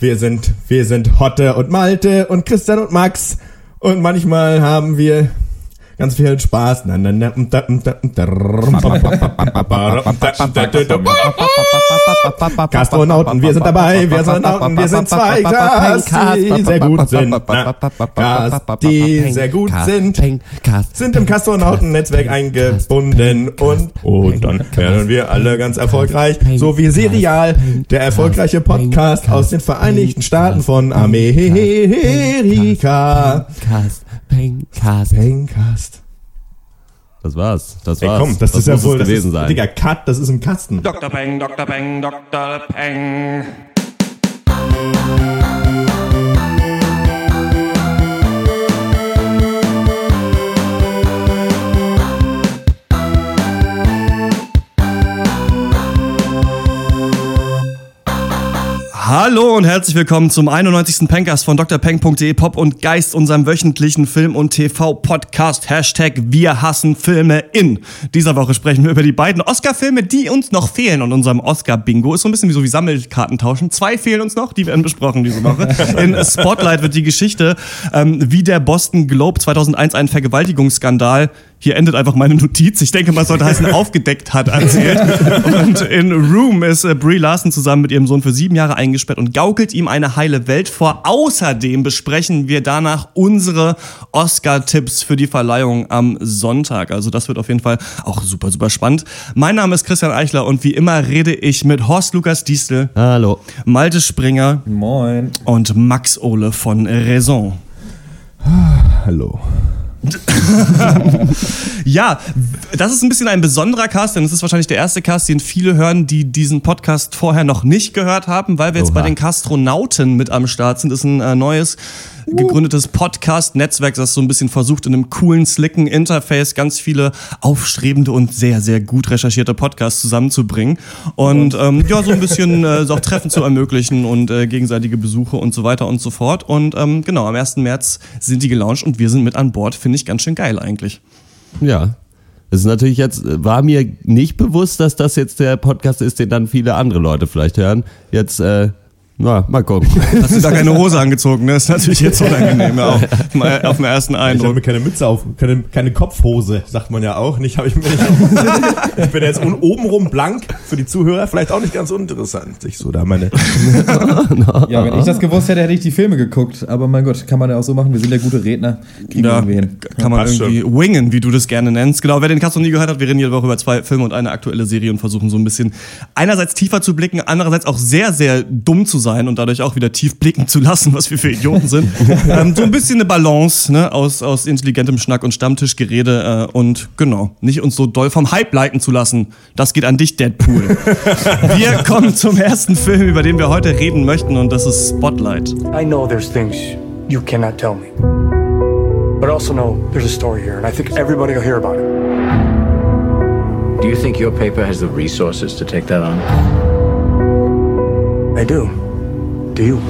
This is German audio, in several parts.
Wir sind, wir sind Hotte und Malte und Christian und Max. Und manchmal haben wir ganz viel Spaß. Gastronauten, wir sind dabei, wir sind Nauten, wir sind zwei Gas, die sehr gut sind. Gas, die sehr gut sind, sind im Gastronauten-Netzwerk eingebunden und, und dann werden wir alle ganz erfolgreich, so wie Serial, der erfolgreiche Podcast aus den Vereinigten Staaten von Amerika. Pencast. Pencast. Das war's. Das Ey, war's. komm, das, das ist ja muss wohl, das gewesen ist, sein. Digga, Cut, das ist im Kasten. Dr. Peng, Dr. Peng, Dr. Peng. Hallo und herzlich willkommen zum 91. Pencast von drpeng.de Pop und Geist, unserem wöchentlichen Film- und TV-Podcast. Hashtag Wir hassen Filme in. Dieser Woche sprechen wir über die beiden Oscar-Filme, die uns noch fehlen. Und unserem Oscar-Bingo ist so ein bisschen wie so wie Sammelkarten tauschen. Zwei fehlen uns noch, die werden besprochen diese Woche. In Spotlight wird die Geschichte, ähm, wie der Boston Globe 2001 einen Vergewaltigungsskandal hier endet einfach meine Notiz. Ich denke, man sollte heißen, aufgedeckt hat erzählt. Und in Room ist äh, Brie Larson zusammen mit ihrem Sohn für sieben Jahre eingesperrt und gaukelt ihm eine heile Welt vor. Außerdem besprechen wir danach unsere Oscar-Tipps für die Verleihung am Sonntag. Also das wird auf jeden Fall auch super, super spannend. Mein Name ist Christian Eichler und wie immer rede ich mit Horst Lukas Diestel, Hallo. Malte Springer Moin. und Max Ole von Raison. Hallo. Ja, das ist ein bisschen ein besonderer Cast, denn es ist wahrscheinlich der erste Cast, den viele hören, die diesen Podcast vorher noch nicht gehört haben, weil wir jetzt Oha. bei den Kastronauten mit am Start sind. Das ist ein äh, neues gegründetes Podcast-Netzwerk, das so ein bisschen versucht, in einem coolen, slicken Interface ganz viele aufstrebende und sehr, sehr gut recherchierte Podcasts zusammenzubringen und ähm, ja, so ein bisschen äh, auch Treffen zu ermöglichen und äh, gegenseitige Besuche und so weiter und so fort. Und ähm, genau, am 1. März sind die gelauncht und wir sind mit an Bord. Finde ich ganz schön geil eigentlich. Ja. Es ist natürlich jetzt, war mir nicht bewusst, dass das jetzt der Podcast ist, den dann viele andere Leute vielleicht hören. Jetzt, äh, na, mal gucken. Hast du da keine Hose angezogen, ne? Ist natürlich jetzt unangenehm, ja, auf, mal auf den ersten Ich habe Eindruck. mir keine Mütze auf, keine, keine Kopfhose, sagt man ja auch. Nicht, hab ich, mir nicht ich bin jetzt obenrum blank für die Zuhörer, vielleicht auch nicht ganz uninteressant. Ich so da meine. Ja, wenn ich das gewusst hätte, hätte ich die Filme geguckt. Aber mein Gott, kann man ja auch so machen. Wir sind ja gute Redner. Kriegen Ja, irgendwie hin. kann man passt irgendwie wingen, wie du das gerne nennst. Genau, wer den Cast noch nie gehört hat, wir reden jede Woche über zwei Filme und eine aktuelle Serie und versuchen so ein bisschen einerseits tiefer zu blicken, andererseits auch sehr, sehr dumm zu sein und dadurch auch wieder tief blicken zu lassen, was wir für Idioten sind. ähm, so ein bisschen eine Balance ne, aus, aus intelligentem Schnack und Stammtischgerede äh, und genau, nicht uns so doll vom Hype leiten zu lassen. Das geht an dich, Deadpool. wir kommen zum ersten Film, über den wir heute reden möchten und das ist Spotlight. I know there's things you cannot tell me. But I also know there's a story here, and I think everybody will hear about it. Do you think your paper has the resources to take that on? I do. Do you?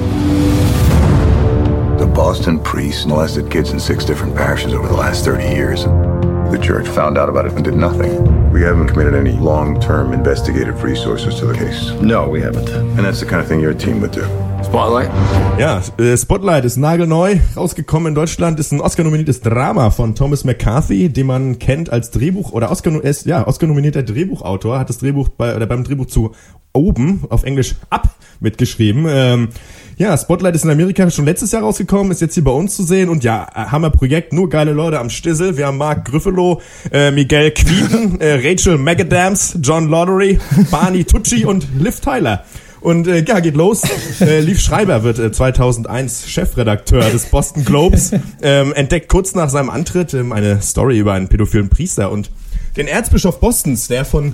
The Boston priest molested kids in six different parishes over the last 30 years. The church found out about it and did nothing. We haven't committed any long term investigative resources to the case. No, we haven't. And that's the kind of thing your team would do. Spotlight? Ja, äh, Spotlight ist nagelneu, rausgekommen in Deutschland, ist ein Oscar-nominiertes Drama von Thomas McCarthy, den man kennt als Drehbuch oder Oscar, ist, ja, Oscar-nominierter Drehbuchautor, hat das Drehbuch bei, oder beim Drehbuch zu Oben, auf Englisch Up, mitgeschrieben. Ähm, ja, Spotlight ist in Amerika schon letztes Jahr rausgekommen, ist jetzt hier bei uns zu sehen und ja, äh, Hammerprojekt, nur geile Leute am Stissel. Wir haben Mark Griffalo, äh, Miguel Quieten, äh, Rachel Magadams, John Lottery, Barney Tucci und Liv Tyler. Und äh, ja, geht los. Äh, Liv Schreiber wird äh, 2001 Chefredakteur des Boston Globes, ähm, entdeckt kurz nach seinem Antritt ähm, eine Story über einen pädophilen Priester und den Erzbischof Bostons, der von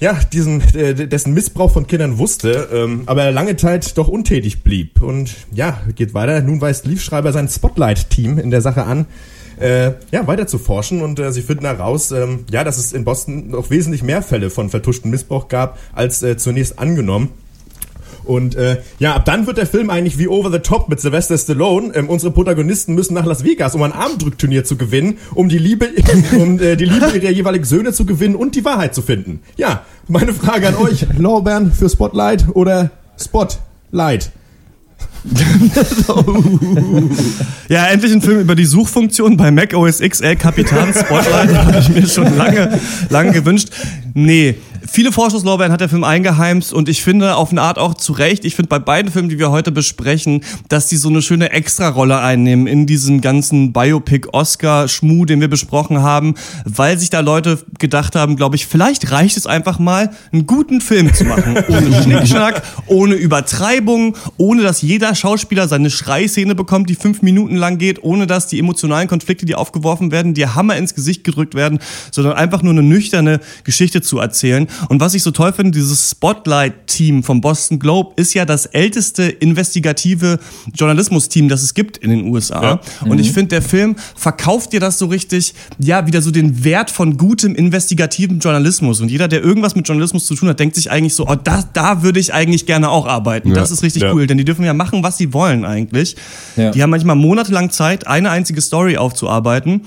ja, diesen, äh, dessen Missbrauch von Kindern wusste, ähm, aber lange Zeit doch untätig blieb. Und ja, geht weiter. Nun weist Liv Schreiber sein Spotlight-Team in der Sache an, äh, ja, weiter zu forschen und äh, sie finden heraus, ähm, ja, dass es in Boston noch wesentlich mehr Fälle von vertuschten Missbrauch gab, als äh, zunächst angenommen. Und äh, ja, ab dann wird der Film eigentlich wie Over the Top mit Sylvester Stallone. Ähm, unsere Protagonisten müssen nach Las Vegas, um ein Armdrückturnier zu gewinnen, um die Liebe, um äh, die Liebe ihrer jeweiligen Söhne zu gewinnen und die Wahrheit zu finden. Ja, meine Frage an euch: Lorbeeren für Spotlight oder Spotlight? Ja, endlich ein Film über die Suchfunktion bei Mac OS X El Capitan Spotlight. habe ich mir schon lange, lange gewünscht. Nee, viele Vorschusslorbeeren hat der Film eingeheimst und ich finde auf eine Art auch zu Recht, ich finde bei beiden Filmen, die wir heute besprechen, dass die so eine schöne Extrarolle einnehmen in diesem ganzen Biopic-Oscar-Schmuh, den wir besprochen haben, weil sich da Leute gedacht haben, glaube ich, vielleicht reicht es einfach mal, einen guten Film zu machen. Ohne Schnickschnack, ohne Übertreibung, ohne dass jeder Schauspieler seine Schreiszene bekommt, die fünf Minuten lang geht, ohne dass die emotionalen Konflikte, die aufgeworfen werden, dir Hammer ins Gesicht gedrückt werden, sondern einfach nur eine nüchterne Geschichte zu erzählen. Und was ich so toll finde, dieses Spotlight-Team vom Boston Globe ist ja das älteste investigative Journalismus-Team, das es gibt in den USA. Ja. Und ich finde, der Film verkauft dir das so richtig, ja, wieder so den Wert von gutem investigativen Journalismus. Und jeder, der irgendwas mit Journalismus zu tun hat, denkt sich eigentlich so, oh, da, da würde ich eigentlich gerne auch arbeiten. Das ist richtig Ja. cool, denn die dürfen ja machen, was sie wollen eigentlich. Ja. Die haben manchmal monatelang Zeit, eine einzige Story aufzuarbeiten.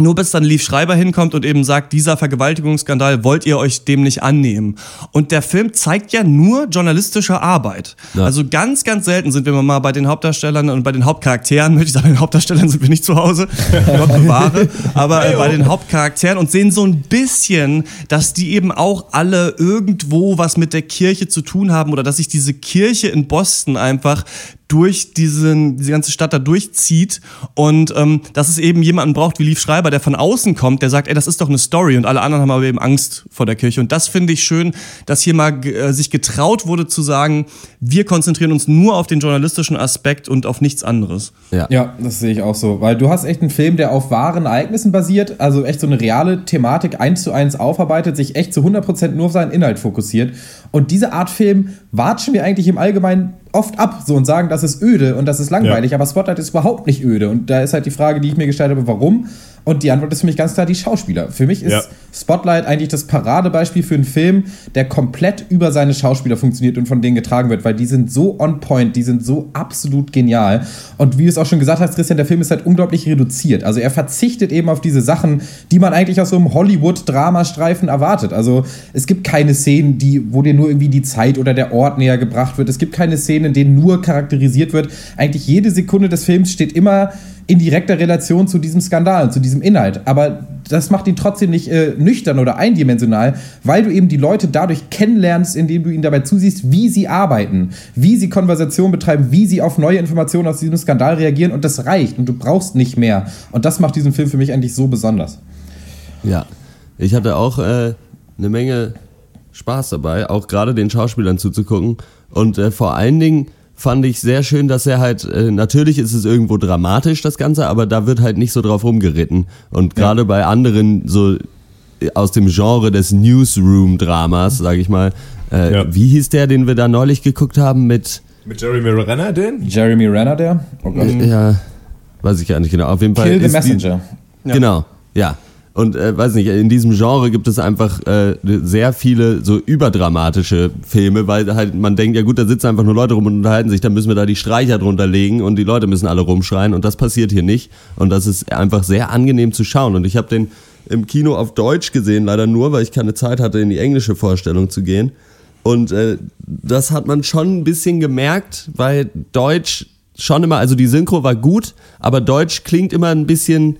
Nur bis dann Lief Schreiber hinkommt und eben sagt, dieser Vergewaltigungsskandal wollt ihr euch dem nicht annehmen. Und der Film zeigt ja nur journalistische Arbeit. Also ganz, ganz selten sind wir mal bei den Hauptdarstellern und bei den Hauptcharakteren, möchte ich sagen, bei den Hauptdarstellern sind wir nicht zu Hause, Gott bewahre, aber äh, bei den Hauptcharakteren und sehen so ein bisschen, dass die eben auch alle irgendwo was mit der Kirche zu tun haben oder dass sich diese Kirche in Boston einfach durch diesen, diese ganze Stadt da durchzieht und ähm, dass es eben jemanden braucht wie Lief Schreiber, der von außen kommt, der sagt, ey, das ist doch eine Story und alle anderen haben aber eben Angst vor der Kirche und das finde ich schön, dass hier mal äh, sich getraut wurde zu sagen, wir konzentrieren uns nur auf den journalistischen Aspekt und auf nichts anderes. Ja. Ja, das sehe ich auch so. Weil du hast echt einen Film, der auf wahren Ereignissen basiert, also echt so eine reale Thematik eins zu eins aufarbeitet, sich echt zu 100% nur auf seinen Inhalt fokussiert. Und diese Art Film watschen wir eigentlich im Allgemeinen oft ab so und sagen, das ist öde und das ist langweilig, Ja. aber Spotlight ist überhaupt nicht öde. Und da ist halt die Frage, die ich mir gestellt habe, warum? Und die Antwort ist für mich ganz klar die Schauspieler. Für mich ist Ja. Spotlight eigentlich das Paradebeispiel für einen Film, der komplett über seine Schauspieler funktioniert und von denen getragen wird, weil die sind so on point, die sind so absolut genial. Und wie du es auch schon gesagt hast, Christian, der Film ist halt unglaublich reduziert. Also er verzichtet eben auf diese Sachen, die man eigentlich aus so einem Hollywood-Dramastreifen erwartet. Also es gibt keine Szenen, die, wo dir nur irgendwie die Zeit oder der Ort näher gebracht wird. Es gibt keine Szenen, in denen nur charakterisiert wird. Eigentlich jede Sekunde des Films steht immer in direkter Relation zu diesem Skandal, zu diesem Inhalt. Aber das macht ihn trotzdem nicht äh, nüchtern oder eindimensional, weil du eben die Leute dadurch kennenlernst, indem du ihnen dabei zusiehst, wie sie arbeiten, wie sie Konversation betreiben, wie sie auf neue Informationen aus diesem Skandal reagieren und das reicht und du brauchst nicht mehr. Und das macht diesen Film für mich eigentlich so besonders. Ja, ich hatte auch äh, eine Menge Spaß dabei, auch gerade den Schauspielern zuzugucken. Und äh, vor allen Dingen fand ich sehr schön, dass er halt, äh, natürlich ist es irgendwo dramatisch, das Ganze, aber da wird halt nicht so drauf rumgeritten. Und gerade bei anderen so äh, aus dem Genre des Newsroom-Dramas, sag ich mal, äh, Ja. wie hieß der, den wir da neulich geguckt haben mit, Mit Jeremy Renner denn? Jeremy Renner, der? Oh Gott. ja, weiß ich gar nicht genau, auf jeden Fall. Kill the ist die- Messenger. Genau, ja. Und äh, weiß nicht, in diesem Genre gibt es einfach äh, sehr viele so überdramatische Filme, weil halt man denkt, ja gut, da sitzen einfach nur Leute rum und unterhalten sich, dann müssen wir da die Streicher drunter legen und die Leute müssen alle rumschreien und das passiert hier nicht. Und das ist einfach sehr angenehm zu schauen. Und ich habe den im Kino auf Deutsch gesehen, leider nur, weil ich keine Zeit hatte, in die englische Vorstellung zu gehen. Und äh, das hat man schon ein bisschen gemerkt, weil Deutsch schon immer, also die Synchro war gut, aber Deutsch klingt immer ein bisschen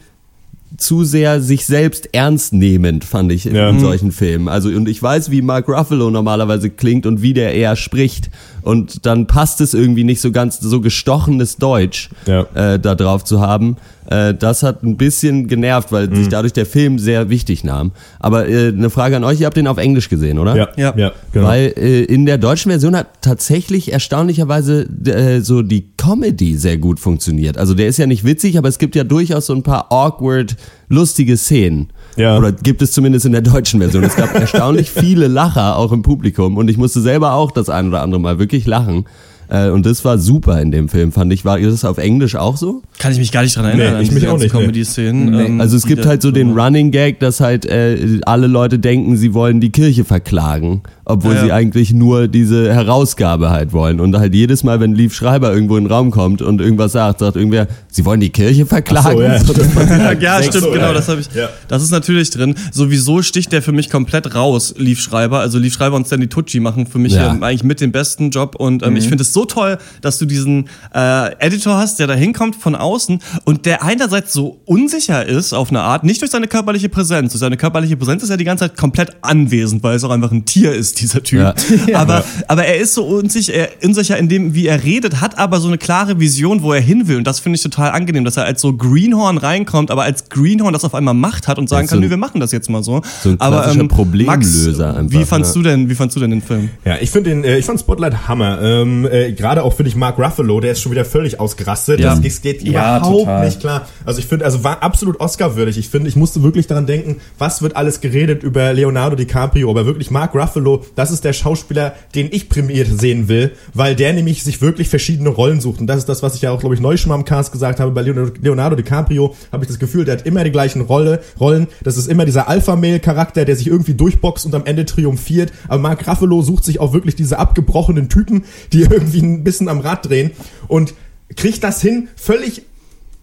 zu sehr sich selbst ernst nehmend, fand ich in, Ja. in solchen Filmen. Also, und ich weiß, wie Mark Ruffalo normalerweise klingt und wie der eher spricht. Und dann passt es irgendwie nicht so ganz so gestochenes Deutsch Ja. äh, da drauf zu haben. Äh, das hat ein bisschen genervt, weil Mhm. sich dadurch der Film sehr wichtig nahm. Aber äh, eine Frage an euch, ihr habt den auf Englisch gesehen, oder? Ja, Ja. ja, genau. Weil äh, in der deutschen Version hat tatsächlich erstaunlicherweise äh, so die Comedy sehr gut funktioniert. Also der ist ja nicht witzig, aber es gibt ja durchaus so ein paar awkward, lustige Szenen. Ja. Oder gibt es zumindest in der deutschen Version. Es gab erstaunlich viele Lacher auch im Publikum und ich musste selber auch das ein oder andere Mal wirklich lachen. Äh, und das war super in dem Film, fand ich. War das auf Englisch auch so? Kann ich mich gar nicht dran erinnern. Nee, ich mich auch nicht. Comedy-Szenen. Nee. ähm, Also es gibt halt so den. Running Gag, dass halt äh, alle Leute denken, sie wollen die Kirche verklagen, obwohl Ja, ja. sie eigentlich nur diese Herausgabe halt wollen. Und halt jedes Mal, wenn Lief Schreiber irgendwo in den Raum kommt und irgendwas sagt, sagt irgendwer, sie wollen die Kirche verklagen. So, ja. passiert ja, stimmt, so, genau, ja. das habe ich. Ja. Das ist natürlich drin. Sowieso sticht der für mich komplett raus, Leaf Schreiber. Also Leaf Schreiber und Stanley Tucci machen für mich Ja. ähm, eigentlich mit den besten Job. Und ähm, ich finde es so toll, dass du diesen äh, Editor hast, der da hinkommt von außen und der einerseits so unsicher ist auf eine Art, nicht durch seine körperliche Präsenz. Durch seine körperliche Präsenz ist er die ganze Zeit komplett anwesend, weil es auch einfach ein Tier ist, dieser Typ. Ja. Aber, aber er ist so unsicher, er, unsicher in dem, wie er redet, hat aber so eine klare Vision, wo er hin will. Und das finde ich total angenehm, dass er als so Greenhorn reinkommt, aber als Greenhorn das auf einmal Macht hat und sagen Ja, so kann, ein- nö, wir machen das jetzt mal so. so ein aber, klassischer Problemlöser Max, einfach, Wie fandst ja. du denn, wie fandst du denn den Film? Ja, ich finde den, äh, ich fand Spotlight Hammer. Ähm, äh, Gerade auch finde ich Mark Ruffalo, der ist schon wieder völlig ausgerastet. Ja. Das, das geht Ja, überhaupt total. nicht klar. Also ich finde, also war absolut Oscar-würdig. Ich finde, ich musste wirklich daran denken, was wird alles geredet über Leonardo DiCaprio, aber wirklich Mark Ruffalo, das ist der Schauspieler, den ich prämiert sehen will, weil der nämlich sich wirklich verschiedene Rollen sucht. Und das ist das, was ich ja auch, glaube ich, neu schon mal im Cast gesagt habe. Bei Leonardo, Leonardo DiCaprio habe ich das Gefühl, der hat immer die gleichen Rolle, Rollen. Das ist immer dieser Alpha-Male-Charakter, der sich irgendwie durchboxt und am Ende triumphiert. Aber Mark Ruffalo sucht sich auch wirklich diese abgebrochenen Typen, die irgendwie ein bisschen am Rad drehen und kriegt das hin, völlig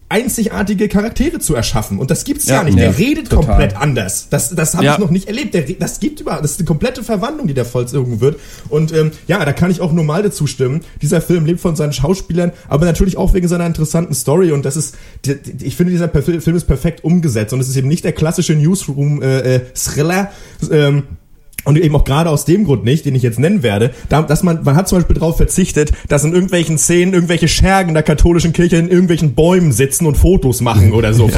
einzigartige Charaktere zu erschaffen. Und das gibt's ja, Ja, nicht. Der ja, redet total. komplett anders. Das, das habe Ja. ich noch nicht erlebt. Der, das gibt über, das ist eine komplette Verwandlung, die da vollzogen wird. Und ähm, ja, da kann ich auch nur mal dazu stimmen. Dieser Film lebt von seinen Schauspielern, aber natürlich auch wegen seiner interessanten Story. Und das ist, ich finde, dieser Film ist perfekt umgesetzt. Und es ist eben nicht der klassische Newsroom-Thriller. ähm, und eben auch gerade aus dem Grund nicht, den ich jetzt nennen werde, da, dass man, man hat zum Beispiel darauf verzichtet, dass in irgendwelchen Szenen irgendwelche Schergen der katholischen Kirche in irgendwelchen Bäumen sitzen und Fotos machen oder so.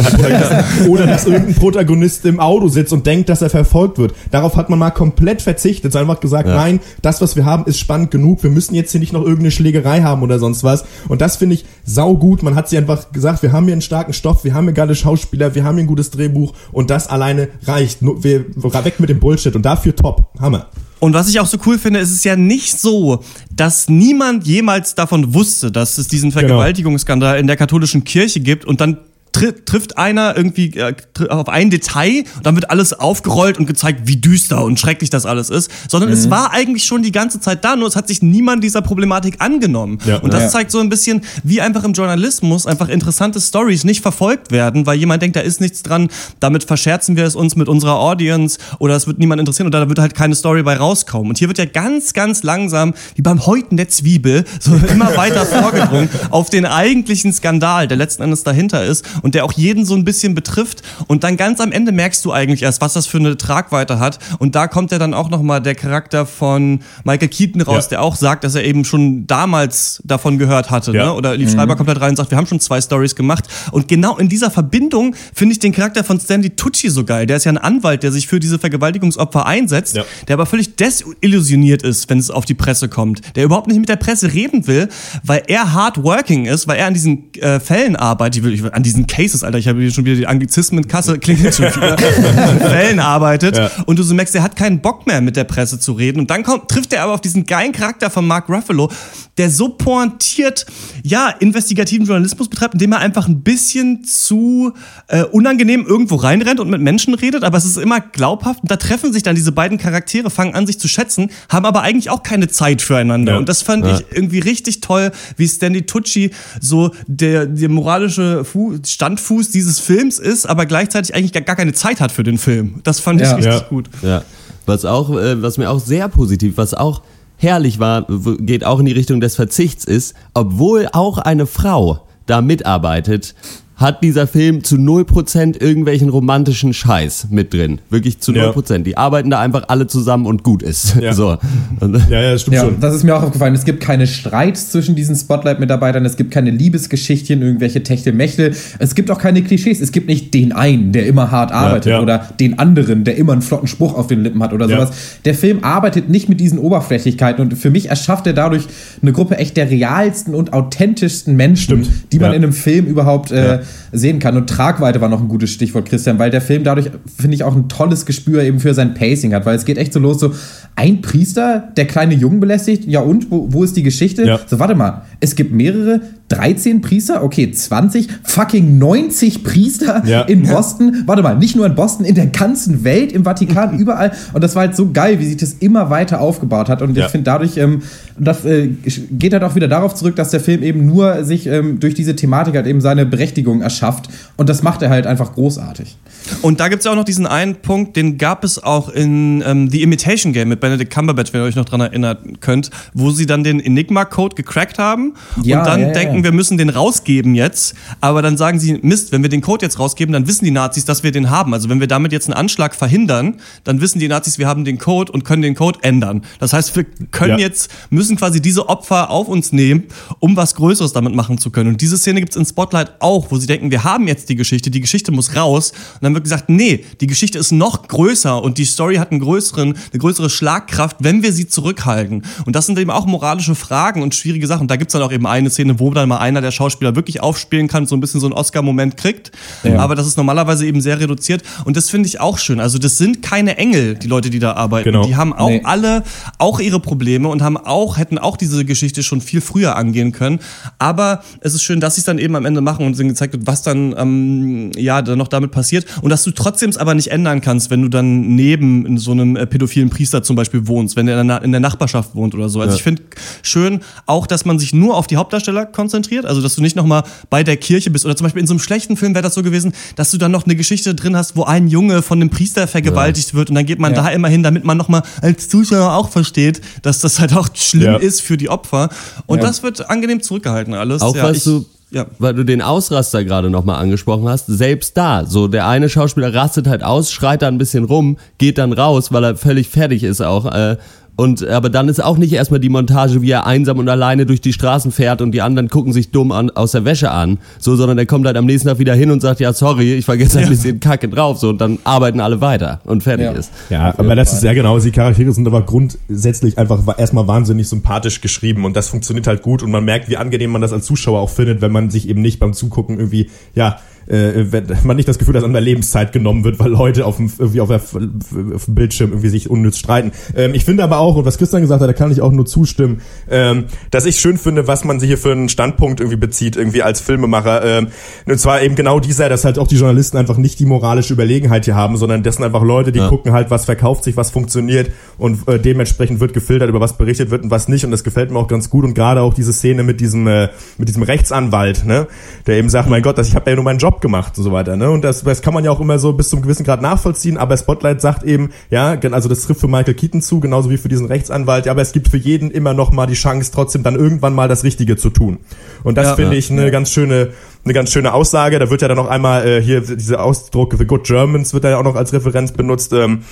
oder dass irgendein Protagonist im Auto sitzt und denkt, dass er verfolgt wird. Darauf hat man mal komplett verzichtet. Es hat einfach gesagt, nein, das, was wir haben, ist spannend genug. Wir müssen jetzt hier nicht noch irgendeine Schlägerei haben oder sonst was. Und das finde ich saugut. Man hat sie einfach gesagt, wir haben hier einen starken Stoff, wir haben hier geile Schauspieler, wir haben hier ein gutes Drehbuch und das alleine reicht. Wir, weg mit dem Bullshit und dafür top. Hammer. Und was ich auch so cool finde, ist es ja nicht so, dass niemand jemals davon wusste, dass es diesen Vergewaltigungsskandal in der katholischen Kirche gibt und dann tri trifft einer irgendwie äh, auf ein Detail und dann wird alles aufgerollt und gezeigt, wie düster und schrecklich das alles ist, sondern Mhm. es war eigentlich schon die ganze Zeit da, nur es hat sich niemand dieser Problematik angenommen. Ja. Und das Ja. zeigt so ein bisschen, wie einfach im Journalismus einfach interessante Stories nicht verfolgt werden, weil jemand denkt, da ist nichts dran, damit verscherzen wir es uns mit unserer Audience oder es wird niemand interessieren oder da wird halt keine Story bei rauskommen. Und hier wird ja ganz, ganz langsam, wie beim Häuten der Zwiebel, so immer weiter vorgedrungen auf den eigentlichen Skandal, der letzten Endes dahinter ist und der auch jeden so ein bisschen betrifft. Und dann ganz am Ende merkst du eigentlich erst, was das für eine Tragweite hat. Und da kommt ja dann auch nochmal der Charakter von Michael Keaton raus, Ja. der auch sagt, dass er eben schon damals davon gehört hatte. Ja. Ne? Oder Lief Schreiber kommt halt rein und sagt, wir haben schon zwei Stories gemacht. Und genau in dieser Verbindung finde ich den Charakter von Stanley Tucci so geil. Der ist ja ein Anwalt, der sich für diese Vergewaltigungsopfer einsetzt, Ja. der aber völlig desillusioniert ist, wenn es auf die Presse kommt. Der überhaupt nicht mit der Presse reden will, weil er hardworking ist, weil er an diesen äh, Fällen arbeitet, an diesen Cases, Alter, ich habe hier schon wieder die Anglizismenkasse, klingelt schon wieder, Fällen arbeitet. Ja. Und du so merkst, er hat keinen Bock mehr mit der Presse zu reden. Und dann kommt, trifft er aber auf diesen geilen Charakter von Mark Ruffalo, der so pointiert, ja, investigativen Journalismus betreibt, indem er einfach ein bisschen zu äh, unangenehm irgendwo reinrennt und mit Menschen redet, aber es ist immer glaubhaft. Und da treffen sich dann diese beiden Charaktere, fangen an, sich zu schätzen, haben aber eigentlich auch keine Zeit füreinander. Ja. Und das fand ich irgendwie richtig toll, wie Stanley Tucci so der, der moralische Fu Standfuß dieses Films ist, aber gleichzeitig eigentlich gar, gar keine Zeit hat für den Film. Das fand ich Ja. richtig Ja. gut. Ja. Was auch, äh, was mir auch sehr positiv, was auch herrlich war, geht auch in die Richtung des Verzichts ist, obwohl auch eine Frau da mitarbeitet, hat dieser Film zu 0% irgendwelchen romantischen Scheiß mit drin. Wirklich zu Ja. 0%. Die arbeiten da einfach alle zusammen und gut ist. Ja. So. Und, Ja, ja, das stimmt Ja, schon. das ist mir auch aufgefallen. Es gibt keine Streits zwischen diesen Spotlight-Mitarbeitern, es gibt keine Liebesgeschichten, irgendwelche Techtelmechtel. Es gibt auch keine Klischees. Es gibt nicht den einen, der immer hart arbeitet ja. oder den anderen, der immer einen flotten Spruch auf den Lippen hat oder Ja. sowas. Der Film arbeitet nicht mit diesen Oberflächlichkeiten und für mich erschafft er dadurch eine Gruppe echt der realsten und authentischsten Menschen, Stimmt. die man Ja. in einem Film überhaupt äh, sehen kann. Und Tragweite war noch ein gutes Stichwort, Christian, weil der Film dadurch, finde ich, auch ein tolles Gespür eben für sein Pacing hat, weil es geht echt so los, so ein Priester, der kleine Jungen belästigt, ja und, wo, wo ist die Geschichte? Ja. So, warte mal, es gibt mehrere, 13 Priester, okay, 20, fucking 90 Priester Ja. in Boston. Warte mal, nicht nur in Boston, in der ganzen Welt, im Vatikan, überall. Und das war halt so geil, wie sich das immer weiter aufgebaut hat. Und Ja. ich finde dadurch, ähm, das äh, geht halt auch wieder darauf zurück, dass der Film eben nur sich ähm, durch diese Thematik halt eben seine Berechtigung erschafft. Und das macht er halt einfach großartig. Und da gibt es ja auch noch diesen einen Punkt, den gab es auch in ähm, The Imitation Game mit Benedict Cumberbatch, wenn ihr euch noch dran erinnern könnt, wo sie dann den Enigma-Code gecrackt haben Ja, und dann ja, ja, denken, ja. wir müssen den rausgeben jetzt. Aber dann sagen sie, Mist, wenn wir den Code jetzt rausgeben, dann wissen die Nazis, dass wir den haben. Also wenn wir damit jetzt einen Anschlag verhindern, dann wissen die Nazis, wir haben den Code und können den Code ändern. Das heißt, wir können Ja. jetzt, müssen quasi diese Opfer auf uns nehmen, um was Größeres damit machen zu können. Und diese Szene gibt es in Spotlight auch, wo sie denken, wir haben jetzt die Geschichte, die Geschichte muss raus. Und dann wird gesagt, nee, die Geschichte ist noch größer und die Story hat einen größeren, eine größere Schlagkraft, wenn wir sie zurückhalten. Und das sind eben auch moralische Fragen und schwierige Sachen. Und da gibt es dann auch eben eine Szene, wo dann mal einer der Schauspieler wirklich aufspielen kann, so ein bisschen so einen Oscar-Moment kriegt. Aber das ist normalerweise eben sehr reduziert. Und das finde ich auch schön. Also das sind keine Engel, die Leute, die da arbeiten. Genau. Die haben auch Nee. alle auch ihre Probleme und haben auch, hätten auch diese Geschichte schon viel früher angehen können. Aber es ist schön, dass sie es dann eben am Ende machen und es ihnen gezeigt wird, was dann, ähm, ja, dann noch damit passiert. Und dass du trotzdem es aber nicht ändern kannst, wenn du dann neben so einem äh, pädophilen Priester zum Beispiel wohnst, wenn der in der, in der Nachbarschaft wohnt oder so. Also ich finde schön auch, dass man sich nur auf die Hauptdarsteller konzentriert. Also, dass du nicht nochmal bei der Kirche bist. Oder zum Beispiel in so einem schlechten Film wäre das so gewesen, dass du dann noch eine Geschichte drin hast, wo ein Junge von einem Priester vergewaltigt wird und dann geht man Ja. da immer hin, damit man nochmal als Zuschauer auch versteht, dass das halt auch schlimm Ja. ist für die Opfer. Und Ja. das wird angenehm zurückgehalten alles. Auch ja, was ich, du, ja. weil du den Ausraster gerade nochmal angesprochen hast, selbst da, so der eine Schauspieler rastet halt aus, schreit da ein bisschen rum, geht dann raus, weil er völlig fertig ist auch. Äh, und aber dann ist auch nicht erstmal die Montage, wie er einsam und alleine durch die Straßen fährt und die anderen gucken sich dumm an, aus der Wäsche an, so, sondern er kommt halt am nächsten Tag wieder hin und sagt, ja sorry, ich war gestern ein bisschen kacke drauf, so und dann arbeiten alle weiter und fertig Ja. ist. Ja, aber das ist ja genau, die Charaktere sind aber grundsätzlich einfach erstmal wahnsinnig sympathisch geschrieben und das funktioniert halt gut und man merkt, wie angenehm man das als Zuschauer auch findet, wenn man sich eben nicht beim Zugucken irgendwie, ja, äh, wenn man nicht das Gefühl, dass an der Lebenszeit genommen wird, weil Leute auf dem, irgendwie auf, der, auf dem Bildschirm irgendwie sich unnütz streiten. Ähm, ich finde aber auch, und was Christian gesagt hat, da kann ich auch nur zustimmen, ähm, dass ich schön finde, was man sich hier für einen Standpunkt irgendwie bezieht, irgendwie als Filmemacher. Ähm, und zwar eben genau dieser, dass halt auch die Journalisten einfach nicht die moralische Überlegenheit hier haben, sondern das sind einfach Leute, die Ja. gucken halt, was verkauft sich, was funktioniert und äh, dementsprechend wird gefiltert, über was berichtet wird und was nicht. Und das gefällt mir auch ganz gut. Und gerade auch diese Szene mit diesem, äh, mit diesem Rechtsanwalt, ne, der eben sagt, mein Gott, das, ich habe ja nur meinen Job gemacht und so weiter. Ne? Und das, das kann man ja auch immer so bis zum gewissen Grad nachvollziehen. Aber Spotlight sagt eben, ja, also das trifft für Michael Keaton zu, genauso wie für diesen Rechtsanwalt. Ja, aber es gibt für jeden immer noch mal die Chance, trotzdem dann irgendwann mal das Richtige zu tun. Und das Ja. finde Ja. ich eine ganz schöne eine ganz schöne Aussage. Da wird ja dann noch einmal äh, hier dieser Ausdruck The Good Germans wird da ja auch noch als Referenz benutzt. Ähm,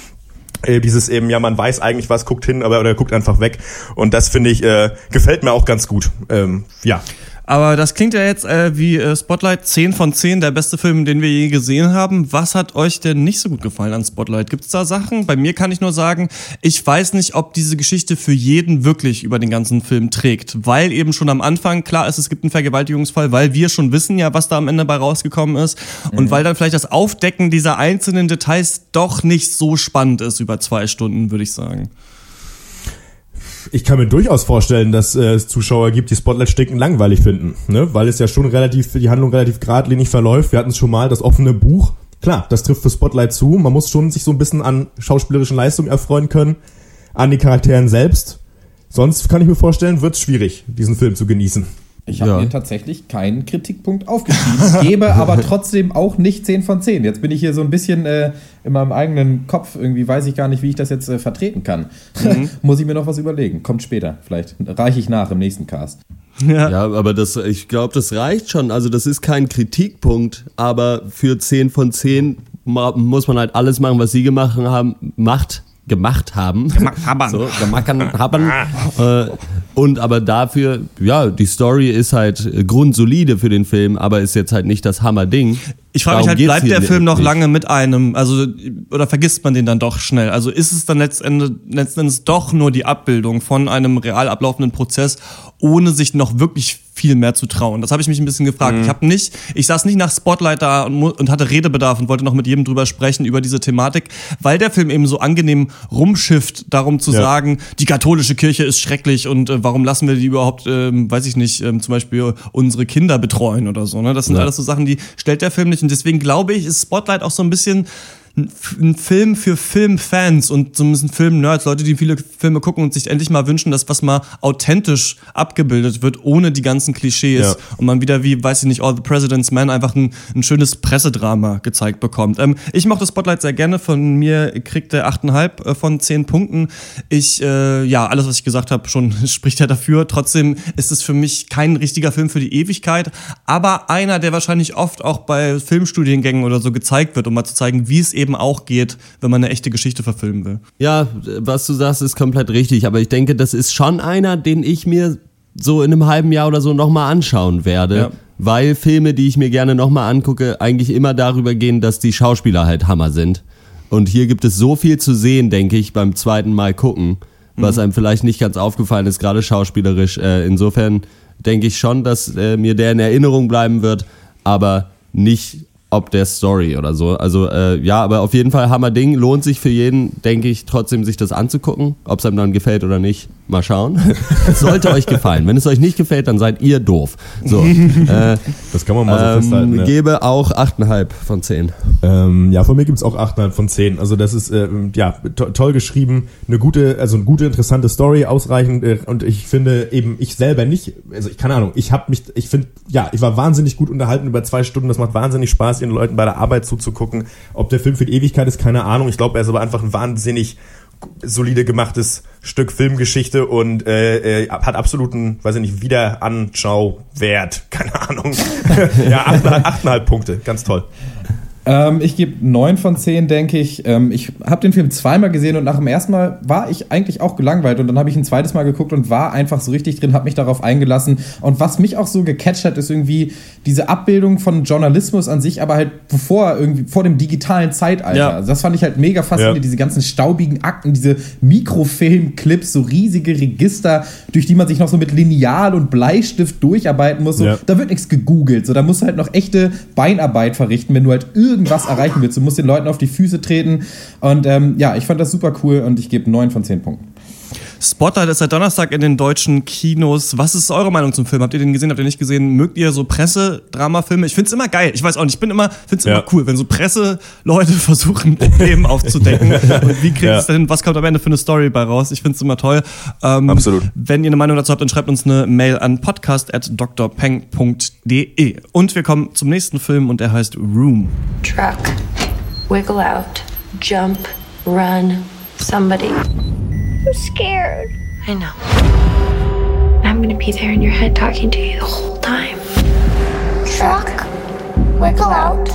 äh, dieses eben, ja, man weiß eigentlich was, guckt hin, aber oder guckt einfach weg. Und das finde ich, äh, gefällt mir auch ganz gut. Ähm, ja. Aber das klingt ja jetzt äh, wie äh, Spotlight 10 von 10, der beste Film, den wir je gesehen haben. Was hat euch denn nicht so gut gefallen an Spotlight? Gibt es da Sachen? Bei mir kann ich nur sagen, ich weiß nicht, ob diese Geschichte für jeden wirklich über den ganzen Film trägt. Weil eben schon am Anfang klar ist, es gibt einen Vergewaltigungsfall, weil wir schon wissen ja, was da am Ende bei rausgekommen ist. Und weil dann vielleicht das Aufdecken dieser einzelnen Details doch nicht so spannend ist über zwei Stunden, würde ich sagen. Ich kann mir durchaus vorstellen, dass äh, es Zuschauer gibt, die Spotlight sticken langweilig finden, ne? weil es ja schon relativ, die Handlung relativ geradlinig verläuft. Wir hatten es schon mal, das offene Buch. Klar, das trifft für Spotlight zu. Man muss schon sich so ein bisschen an schauspielerischen Leistungen erfreuen können, an die Charakteren selbst. Sonst kann ich mir vorstellen, wird es schwierig, diesen Film zu genießen. Ich habe Ja. mir tatsächlich keinen Kritikpunkt aufgeschrieben, gebe aber trotzdem auch nicht 10 von 10. Jetzt bin ich hier so ein bisschen äh, in meinem eigenen Kopf. Irgendwie weiß ich gar nicht, wie ich das jetzt äh, vertreten kann. Muss ich mir noch was überlegen. Kommt später. Vielleicht reiche ich nach im nächsten Cast. Ja, aber das, ich glaube, das reicht schon. Also das ist kein Kritikpunkt, aber für 10 von 10 ma- muss man halt alles machen, was sie gemacht haben, macht, gemacht haben. Gemacht haben. So, gemacht haben. äh, und aber dafür, ja, die Story ist halt grundsolide für den Film, aber ist jetzt halt nicht das Hammerding. Ich frage mich halt, bleibt der Film noch lange mit einem? Also, oder vergisst man den dann doch schnell? Also ist es dann letztendlich, letzten Endes doch nur die Abbildung von einem real ablaufenden Prozess, ohne sich noch wirklich viel mehr zu trauen. Das habe ich mich ein bisschen gefragt. Ich habe nicht, ich saß nicht nach Spotlight da und, und hatte Redebedarf und wollte noch mit jedem drüber sprechen über diese Thematik, weil der Film eben so angenehm rumschifft, darum zu Ja. sagen, die katholische Kirche ist schrecklich und äh, warum lassen wir die überhaupt, ähm, weiß ich nicht, ähm, zum Beispiel unsere Kinder betreuen oder so. Ne? Das sind Ja. alles so Sachen, die stellt der Film nicht deswegen glaube ich, ist Spotlight auch so ein bisschen ein Film für Filmfans und so ein bisschen Film-Nerds, Leute, die viele Filme gucken und sich endlich mal wünschen, dass was mal authentisch abgebildet wird, ohne die ganzen Klischees Ja. und man wieder wie, weiß ich nicht, All the President's Men einfach ein, ein schönes Pressedrama gezeigt bekommt. Ähm, ich mochte Spotlight sehr gerne, von mir kriegt er 8,5 äh, von 10 Punkten. Ich, äh, ja, alles, was ich gesagt habe, schon spricht ja dafür. Trotzdem ist es für mich kein richtiger Film für die Ewigkeit, aber einer, der wahrscheinlich oft auch bei Filmstudiengängen oder so gezeigt wird, um mal zu zeigen, wie es eben auch geht, wenn man eine echte Geschichte verfilmen will. Ja, was du sagst, ist komplett richtig. Aber ich denke, das ist schon einer, den ich mir so in einem halben Jahr oder so nochmal anschauen werde. Ja. Weil Filme, die ich mir gerne nochmal angucke, eigentlich immer darüber gehen, dass die Schauspieler halt Hammer sind. Und hier gibt es so viel zu sehen, denke ich, beim zweiten Mal gucken, was einem vielleicht nicht ganz aufgefallen ist, gerade schauspielerisch. Äh, insofern denke ich schon, dass äh, mir der in Erinnerung bleiben wird, aber nicht ob der Story oder so. Also äh, ja, aber auf jeden Fall Hammer Ding. Lohnt sich für jeden, denke ich, trotzdem sich das anzugucken. Ob es einem dann gefällt oder nicht, mal schauen. es sollte euch gefallen. Wenn es euch nicht gefällt, dann seid ihr doof. So, äh, Das kann man mal so ähm, festhalten. Ja. gebe auch 8,5 von 10. Ähm, ja, von mir gibt's auch 8,5 von 10. Also das ist ähm, ja to toll geschrieben, eine gute, also eine gute, interessante Story, ausreichend äh, und ich finde eben ich selber nicht, also ich keine Ahnung, ich habe mich, ich finde, ja, ich war wahnsinnig gut unterhalten über zwei Stunden, das macht wahnsinnig Spaß, den Leuten bei der Arbeit zuzugucken. Ob der Film für die Ewigkeit ist, keine Ahnung. Ich glaube, er ist aber einfach ein wahnsinnig solide gemachtes Stück Filmgeschichte und äh, äh, hat absoluten, weiß ich nicht, Wiederanschauwert. Keine Ahnung. ja, 8,5 8,5 Punkte. Ganz toll. Ähm, ich gebe 9 von 10, denke ich. Ähm, ich habe den Film zweimal gesehen und nach dem ersten Mal war ich eigentlich auch gelangweilt und dann habe ich ein zweites Mal geguckt und war einfach so richtig drin, habe mich darauf eingelassen. Und was mich auch so gecatcht hat, ist irgendwie diese Abbildung von Journalismus an sich, aber halt bevor irgendwie vor dem digitalen Zeitalter. Ja. Also das fand ich halt mega faszinierend, Ja. diese ganzen staubigen Akten, diese Mikrofilmclips, so riesige Register, durch die man sich noch so mit Lineal und Bleistift durcharbeiten muss. So, Ja. Da wird nichts gegoogelt. So, da musst du halt noch echte Beinarbeit verrichten, wenn du halt irgendwas erreichen willst. Du musst den Leuten auf die Füße treten. Und ähm, ja, ich fand das super cool und ich gebe 9 von 10 Punkten. Spotlight ist seit Donnerstag in den deutschen Kinos. Was ist eure Meinung zum Film? Habt ihr den gesehen? Habt ihr nicht gesehen? Mögt ihr so Pressedramafilme? Ich find's immer geil. Ich weiß auch nicht. Ich bin immer, find's Ja. immer cool, wenn so Presseleute versuchen, Probleme aufzudecken. Und wie kriegt Ja. es denn, was kommt am Ende für eine Story bei raus? Ich find's immer toll. Ähm, Absolut. Wenn ihr eine Meinung dazu habt, dann schreibt uns eine Mail an podcast.drpeng.de. Und wir kommen zum nächsten Film und der heißt Room. Truck. Wiggle out. Jump. Run. Somebody. I'm scared. I know. I'm gonna be there in your head talking to you the whole time. Truck. Wiggle out.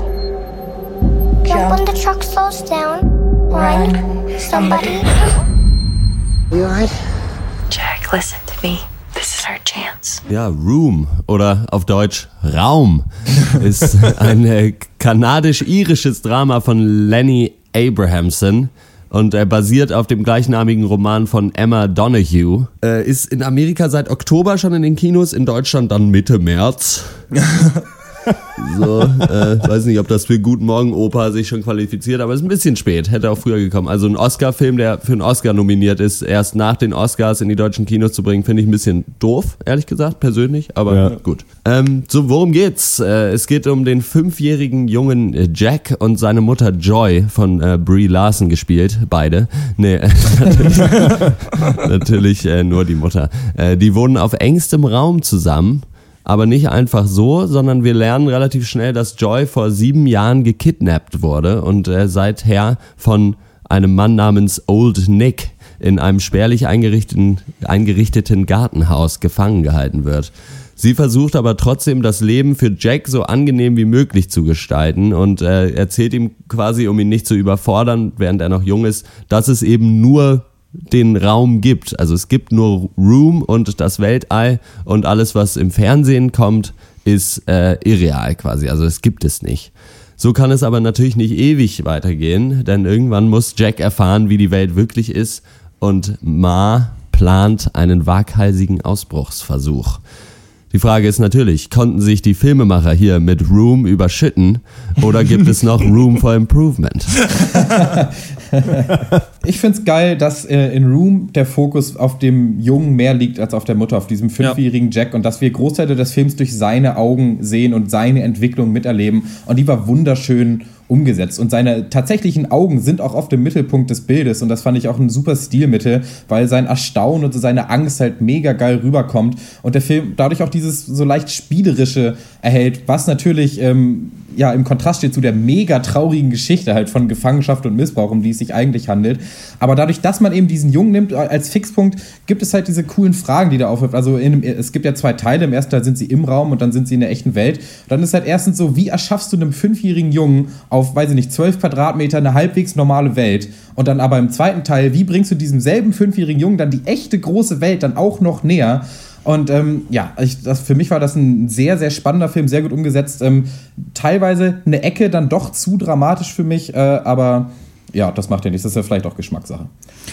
Jump when the truck slows down. Run. Somebody. You alright? Jack, listen to me. This is our chance. Ja, Room oder auf Deutsch Raum ist ein äh, kanadisch-irisches Drama von Lenny Abrahamson und er basiert auf dem gleichnamigen Roman von Emma Donahue. Äh, ist in Amerika seit Oktober schon in den Kinos, in Deutschland dann Mitte März. So, äh, weiß nicht, ob das für Guten Morgen Opa sich schon qualifiziert, aber ist ein bisschen spät, hätte auch früher gekommen. Also ein Oscar-Film, der für einen Oscar nominiert ist, erst nach den Oscars in die deutschen Kinos zu bringen, finde ich ein bisschen doof, ehrlich gesagt, persönlich, aber Ja. gut. Ähm, so, worum geht's? Äh, es geht um den fünfjährigen Jungen Jack und seine Mutter Joy von äh, Brie Larson gespielt, beide. Nee, natürlich, natürlich äh, nur die Mutter. Äh, die wohnen auf engstem Raum zusammen aber nicht einfach so, sondern wir lernen relativ schnell, dass Joy vor sieben Jahren gekidnappt wurde und äh, seither von einem Mann namens Old Nick in einem spärlich eingerichteten, eingerichteten Gartenhaus gefangen gehalten wird. Sie versucht aber trotzdem das Leben für Jack so angenehm wie möglich zu gestalten und äh, erzählt ihm quasi, um ihn nicht zu überfordern, während er noch jung ist, dass es eben nur den Raum gibt. Also es gibt nur Room und das Weltall und alles, was im Fernsehen kommt, ist äh, irreal quasi. Also es gibt es nicht. So kann es aber natürlich nicht ewig weitergehen, denn irgendwann muss Jack erfahren, wie die Welt wirklich ist und Ma plant einen waghalsigen Ausbruchsversuch. Die Frage ist natürlich, konnten sich die Filmemacher hier mit Room überschütten oder gibt es noch Room for Improvement? Ich find's geil, dass äh, in Room der Fokus auf dem Jungen mehr liegt als auf der Mutter, auf diesem fünfjährigen Jack und dass wir Großteile des Films durch seine Augen sehen und seine Entwicklung miterleben. Und die war wunderschön umgesetzt. Und seine tatsächlichen Augen sind auch oft im Mittelpunkt des Bildes. Und das fand ich auch ein super Stilmittel, weil sein Erstaunen und seine Angst halt mega geil rüberkommt. Und der Film dadurch auch dieses so leicht spielerische erhält, was natürlich ähm, ja im Kontrast steht zu der mega traurigen Geschichte halt von Gefangenschaft und Missbrauch, um die es sich eigentlich handelt. Aber dadurch, dass man eben diesen Jungen nimmt als Fixpunkt, gibt es halt diese coolen Fragen, die da aufwirft. Also in, es gibt ja zwei Teile. Im ersten Teil sind sie im Raum und dann sind sie in der echten Welt. Dann ist halt erstens so, wie erschaffst du einem fünfjährigen Jungen auf, weiß ich nicht, zwölf Quadratmeter eine halbwegs normale Welt? Und dann aber im zweiten Teil, wie bringst du diesem selben fünfjährigen Jungen dann die echte große Welt dann auch noch näher? Und ähm, ja, ich, das, für mich war das ein sehr, sehr spannender Film, sehr gut umgesetzt. Ähm, teilweise eine Ecke dann doch zu dramatisch für mich, äh, aber ja, das macht ja nichts. Das ist ja vielleicht auch Geschmackssache.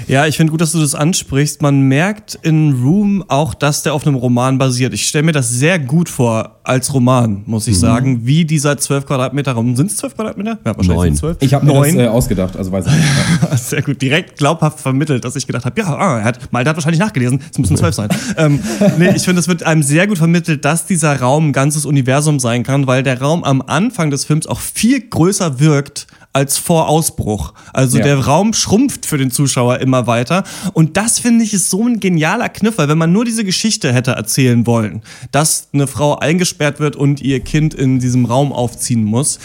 Ja, ich finde gut, dass du das ansprichst. Man merkt in Room auch, dass der auf einem Roman basiert. Ich stelle mir das sehr gut vor als Roman, muss ich Mhm. sagen, wie dieser 12 Quadratmeter Raum. Sind es 12 Quadratmeter? Ja, wahrscheinlich Neun. sind's 12. Ich habe mir Neun. das äh, ausgedacht, also weiß ich nicht. Sehr gut, direkt glaubhaft vermittelt, dass ich gedacht habe, ja, ah, er hat, Malte hat wahrscheinlich nachgelesen, es müssen zwölf sein. ähm, nee, ich finde, es wird einem sehr gut vermittelt, dass dieser Raum ein ganzes Universum sein kann, weil der Raum am Anfang des Films auch viel größer wirkt als vor Ausbruch. Also Ja. der Raum schrumpft für den Zuschauer immer weiter. Und das finde ich ist so ein genialer Kniff, weil wenn man nur diese Geschichte hätte erzählen wollen, dass eine Frau eingesperrt wird und ihr Kind in diesem Raum aufziehen muss,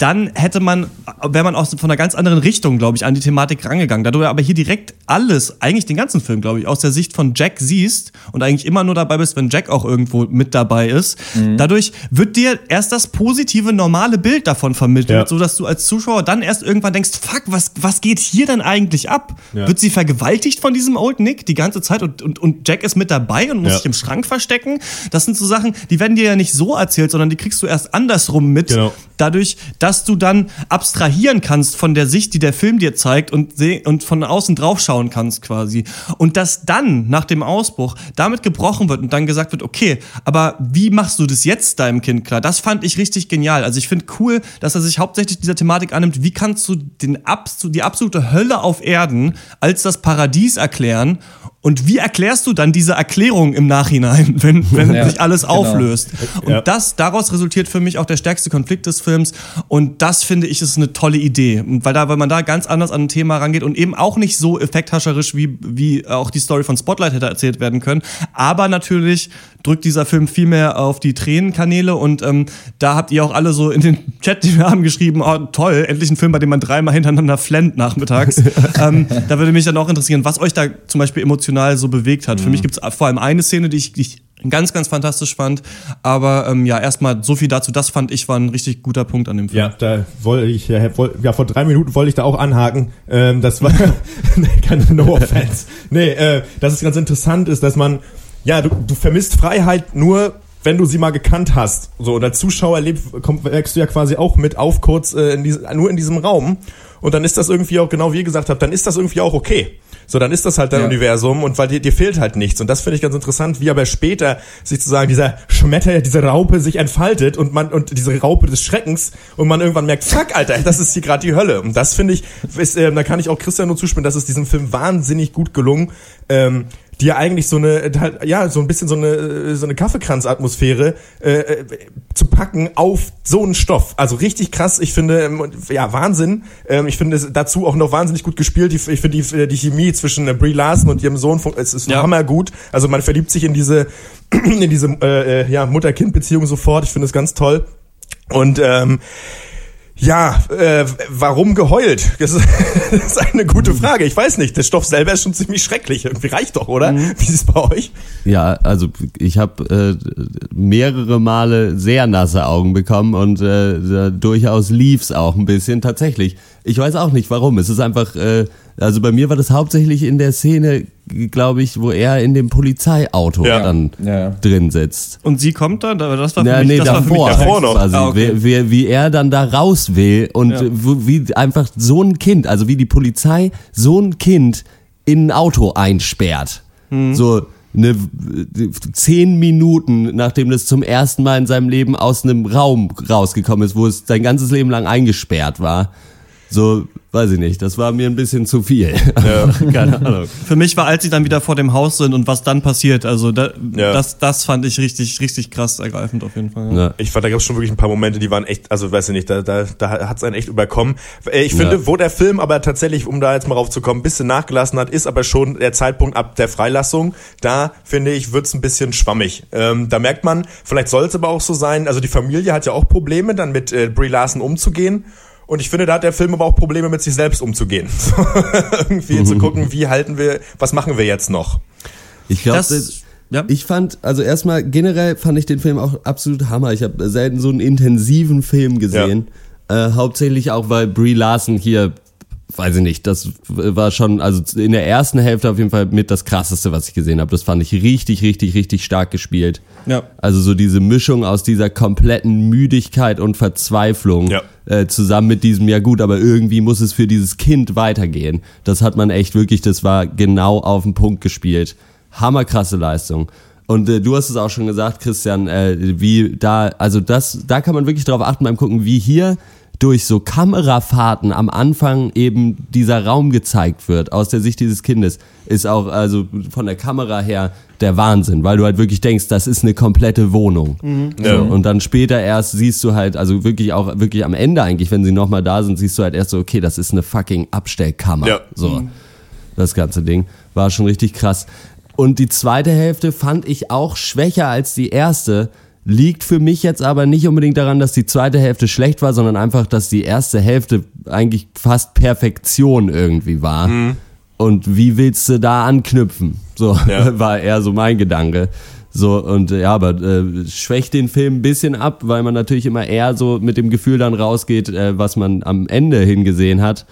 dann hätte man, wäre man aus von einer ganz anderen Richtung, glaube ich, an die Thematik rangegangen. Da du aber hier direkt alles, eigentlich den ganzen Film, glaube ich, aus der Sicht von Jack siehst und eigentlich immer nur dabei bist, wenn Jack auch irgendwo mit dabei ist, dadurch wird dir erst das positive, normale Bild davon vermittelt, Ja. so dass du als Zuschauer dann erst irgendwann denkst, fuck, was, was geht hier denn eigentlich ab? Ja. Wird sie vergewaltigt von diesem Old Nick die ganze Zeit und, und, und Jack ist mit dabei und muss Ja. sich im Schrank verstecken? Das sind so Sachen, die werden dir ja nicht so erzählt, sondern die kriegst du erst andersrum mit Genau. dadurch, dass du dann abstrahieren kannst von der Sicht, die der Film dir zeigt und, und von außen draufschauen kannst quasi. Und dass dann nach dem Ausbruch damit gebrochen wird und dann gesagt wird, okay, aber wie machst du das jetzt deinem Kind klar? Das fand ich richtig genial. Also ich finde cool, dass er sich hauptsächlich dieser Thematik annimmt, wie kannst du den die absolute Hölle auf Erden als das Paradies erklären und wie erklärst du dann diese Erklärung im Nachhinein, wenn, wenn Ja, sich alles genau. auflöst? Und Ja. das, daraus resultiert für mich auch der stärkste Konflikt des Films. Und das finde ich ist eine tolle Idee. Weil da, weil man da ganz anders an ein Thema rangeht und eben auch nicht so effekthascherisch wie, wie auch die Story von Spotlight hätte erzählt werden können. Aber natürlich drückt dieser Film viel mehr auf die Tränenkanäle und ähm, da habt ihr auch alle so in den Chat, die wir haben, geschrieben, oh toll, endlich ein Film, bei dem man dreimal hintereinander flennt nachmittags. ähm, da würde mich dann auch interessieren, was euch da zum Beispiel emotional so bewegt hat. Für mich gibt es vor allem eine Szene, die ich, die ich ganz, ganz fantastisch fand. Aber ähm, ja, erstmal so viel dazu. Das fand ich war ein richtig guter Punkt an dem Film. Ja, da wollte ich, ja, woll- ja, vor drei Minuten wollte ich da auch anhaken. Ähm, das war keine No Offense. Nee, äh, dass es ganz interessant ist, dass man, ja, du, du vermisst Freiheit nur, wenn du sie mal gekannt hast. So, und als Zuschauer erlebst, komm, wächst du ja quasi auch mit auf kurz äh, in diese, nur in diesem Raum. Und dann ist das irgendwie auch, genau wie ihr gesagt habt, dann ist das irgendwie auch okay. So, dann ist das halt dein Ja. Universum und weil dir, dir fehlt halt nichts. Und das finde ich ganz interessant, wie aber später sich sozusagen dieser Schmetter, diese Raupe sich entfaltet und man, und diese Raupe des Schreckens und man irgendwann merkt, fuck, Alter, das ist hier gerade die Hölle. Und das finde ich, ist, ähm, da kann ich auch Christian nur zustimmen, das ist diesem Film wahnsinnig gut gelungen. Ähm, die ja eigentlich so eine, halt, ja, so ein bisschen so eine, äh, so eine Kaffeekranz-Atmosphäre äh, äh, zu packen auf so einen Stoff. Also richtig krass. Ich finde, ähm, ja, Wahnsinn. Ähm, ich finde es dazu auch noch wahnsinnig gut gespielt. Ich finde die, die Chemie zwischen äh, Brie Larson und ihrem Sohn, es ist Ja. hammergut. Also man verliebt sich in diese, in diese äh, äh, ja, Mutter-Kind-Beziehung sofort. Ich finde es ganz toll. Und ähm, ja, äh, warum geheult? Das ist, das ist eine gute Frage. Ich weiß nicht. Der Stoff selber ist schon ziemlich schrecklich. Irgendwie reicht doch, oder? Wie ist es bei euch? Ja, also ich habe äh, mehrere Male sehr nasse Augen bekommen und äh, durchaus lief's auch ein bisschen tatsächlich. Ich weiß auch nicht warum. Es ist einfach, äh, also bei mir war das hauptsächlich in der Szene, glaube ich, wo er in dem Polizeiauto Ja. dann Ja. drin sitzt. Und sie kommt dann, aber das war für Ja, mich, nee, das war für mich davor, Davor noch. quasi, Ah, okay. wie, wie, wie er dann da raus will und wie einfach so ein Kind, also wie die Polizei so ein Kind in ein Auto einsperrt. Mhm. So, eine, zehn Minuten, nachdem das zum ersten Mal in seinem Leben aus einem Raum rausgekommen ist, wo es sein ganzes Leben lang eingesperrt war. So, weiß ich nicht, das war mir ein bisschen zu viel. Ja. Keine Ahnung. Für mich war, als sie dann wieder vor dem Haus sind und was dann passiert, also da, Ja. das, das fand ich richtig, richtig krass ergreifend auf jeden Fall. Ja. Ich fand, da gab es schon wirklich ein paar Momente, die waren echt, also weiß ich nicht, da, da, da hat's einen echt überkommen. Äh, Ich finde, Ja. wo der Film aber tatsächlich, um da jetzt mal raufzukommen, ein bisschen nachgelassen hat, ist aber schon der Zeitpunkt ab der Freilassung. Da, finde ich, wird's ein bisschen schwammig. Ähm, da merkt man, vielleicht soll es aber auch so sein, also die Familie hat ja auch Probleme, dann mit äh, Brie Larson umzugehen. Und ich finde, da hat der Film aber auch Probleme, mit sich selbst umzugehen. Irgendwie zu gucken, wie halten wir, was machen wir jetzt noch? Ich glaube, ja. ich fand, also erstmal generell fand ich den Film auch absolut Hammer. Ich habe selten so einen intensiven Film gesehen. Äh, hauptsächlich auch, weil Brie Larson hier, weiß ich nicht, das war schon, also in der ersten Hälfte auf jeden Fall mit das krasseste, was ich gesehen habe. Das fand ich richtig, richtig, richtig stark gespielt. Ja. Also so diese Mischung aus dieser kompletten Müdigkeit und Verzweiflung Ja. äh, zusammen mit diesem, ja gut, aber irgendwie muss es für dieses Kind weitergehen. Das hat man echt wirklich, das war genau auf den Punkt gespielt. Hammerkrasse Leistung. Und äh, du hast es auch schon gesagt, Christian, äh, wie da, also das, da kann man wirklich drauf achten beim Gucken, wie hier durch so Kamerafahrten am Anfang eben dieser Raum gezeigt wird, aus der Sicht dieses Kindes, ist auch also von der Kamera her der Wahnsinn, weil du halt wirklich denkst, das ist eine komplette Wohnung. Ja. So, und dann später erst siehst du halt, also wirklich auch, wirklich am Ende eigentlich, wenn sie nochmal da sind, siehst du halt erst so, okay, das ist eine fucking Abstellkammer. Ja. So, das ganze Ding war schon richtig krass. Und die zweite Hälfte fand ich auch schwächer als die erste. Liegt für mich jetzt aber nicht unbedingt daran, dass die zweite Hälfte schlecht war, sondern einfach, dass die erste Hälfte eigentlich fast Perfektion irgendwie war. Und wie willst du da anknüpfen? So Ja. war eher so mein Gedanke. So, und ja, aber äh, schwächt den Film ein bisschen ab, weil man natürlich immer eher so mit dem Gefühl dann rausgeht, äh, was man am Ende hingesehen hat.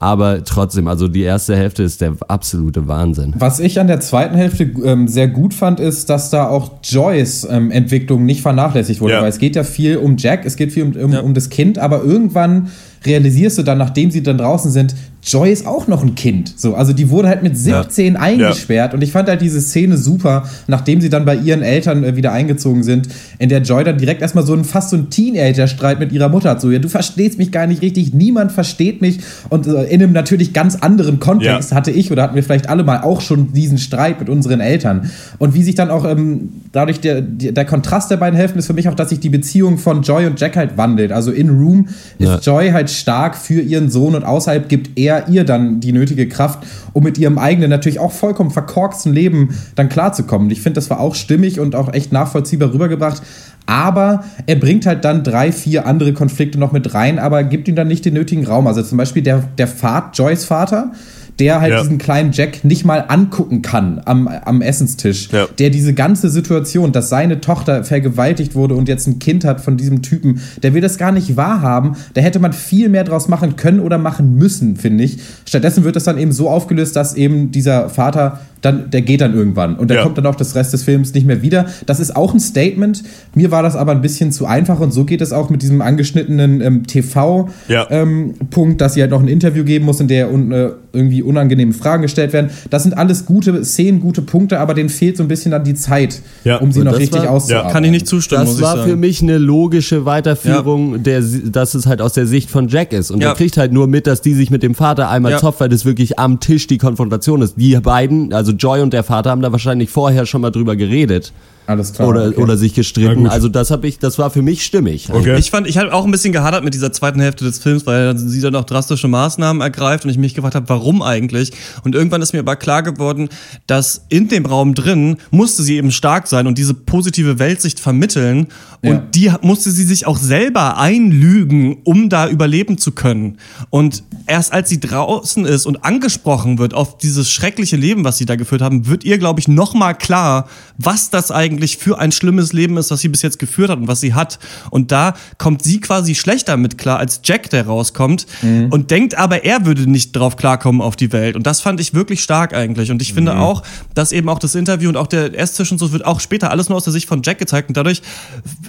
Aber trotzdem, also die erste Hälfte ist der absolute Wahnsinn. Was ich an der zweiten Hälfte ähm, sehr gut fand, ist, dass da auch Joys ähm, Entwicklung nicht vernachlässigt wurde. Ja. Weil es geht ja viel um Jack, es geht viel um, um, um das Kind, aber irgendwann realisierst du dann, nachdem sie dann draußen sind, Joy ist auch noch ein Kind. So, also die wurde halt mit 17 eingesperrt und ich fand halt diese Szene super, nachdem sie dann bei ihren Eltern äh, wieder eingezogen sind, in der Joy dann direkt erstmal so ein fast so ein Teenager-Streit mit ihrer Mutter hat. So, ja, du verstehst mich gar nicht richtig, niemand versteht mich und äh, in einem natürlich ganz anderen Kontext Ja. hatte ich oder hatten wir vielleicht alle mal auch schon diesen Streit mit unseren Eltern. Und wie sich dann auch ähm, dadurch der, der, der Kontrast der beiden Hälften ist für mich auch, dass sich die Beziehung von Joy und Jack halt wandelt. Also in Room ist Ja. Joy halt stark für ihren Sohn und außerhalb gibt er ihr dann die nötige Kraft, um mit ihrem eigenen, natürlich auch vollkommen verkorksten Leben dann klarzukommen. Ich finde, das war auch stimmig und auch echt nachvollziehbar rübergebracht. Aber er bringt halt dann drei, vier andere Konflikte noch mit rein, aber gibt ihm dann nicht den nötigen Raum. Also zum Beispiel der, der Vater, Joys Vater, der halt Ja. diesen kleinen Jack nicht mal angucken kann am, am Essenstisch. Ja. Der diese ganze Situation, dass seine Tochter vergewaltigt wurde und jetzt ein Kind hat von diesem Typen, der will das gar nicht wahrhaben. Da hätte man viel mehr draus machen können oder machen müssen, finde ich. Stattdessen wird das dann eben so aufgelöst, dass eben dieser Vater dann, der geht dann irgendwann und der Ja. kommt dann auch das Rest des Films nicht mehr wieder. Das ist auch ein Statement. Mir war das aber ein bisschen zu einfach und so geht es auch mit diesem angeschnittenen ähm, TV Ja. ähm, Punkt, dass sie halt noch ein Interview geben muss, in der un, äh, irgendwie unangenehme Fragen gestellt werden. Das sind alles gute Szenen, gute Punkte, aber denen fehlt so ein bisschen dann die Zeit, Ja. um sie Und noch richtig war- auszuarbeiten. Kann ich nicht zustimmen, muss Das ich war sagen. für mich eine logische Weiterführung, der, dass es halt aus der Sicht von Jack ist. Und Ja. er kriegt halt nur mit, dass die sich mit dem Vater einmal Ja. zopft, weil das wirklich am Tisch die Konfrontation ist. Die beiden, also Joy und der Vater, haben da wahrscheinlich vorher schon mal drüber geredet. Alles klar. Oder, okay. oder sich gestritten. Also das habe ich, das war für mich stimmig. Okay. Ich fand, ich habe auch ein bisschen gehadert mit dieser zweiten Hälfte des Films, weil sie dann auch drastische Maßnahmen ergreift und ich mich gefragt habe, warum eigentlich? Und irgendwann ist mir aber klar geworden, dass in dem Raum drin musste sie eben stark sein und diese positive Weltsicht vermitteln und Ja. die musste sie sich auch selber einlügen, um da überleben zu können. Und erst als sie draußen ist und angesprochen wird auf dieses schreckliche Leben, was sie da geführt haben, wird ihr, glaube ich, nochmal klar, was das eigentlich eigentlich für ein schlimmes Leben ist, was sie bis jetzt geführt hat und was sie hat. Und da kommt sie quasi schlechter mit klar als Jack, der rauskommt Mhm. und denkt aber, er würde nicht drauf klarkommen auf die Welt. Und das fand ich wirklich stark eigentlich. Und ich finde Mhm. auch, dass eben auch das Interview und auch der Esstisch und so wird auch später alles nur aus der Sicht von Jack gezeigt. Und dadurch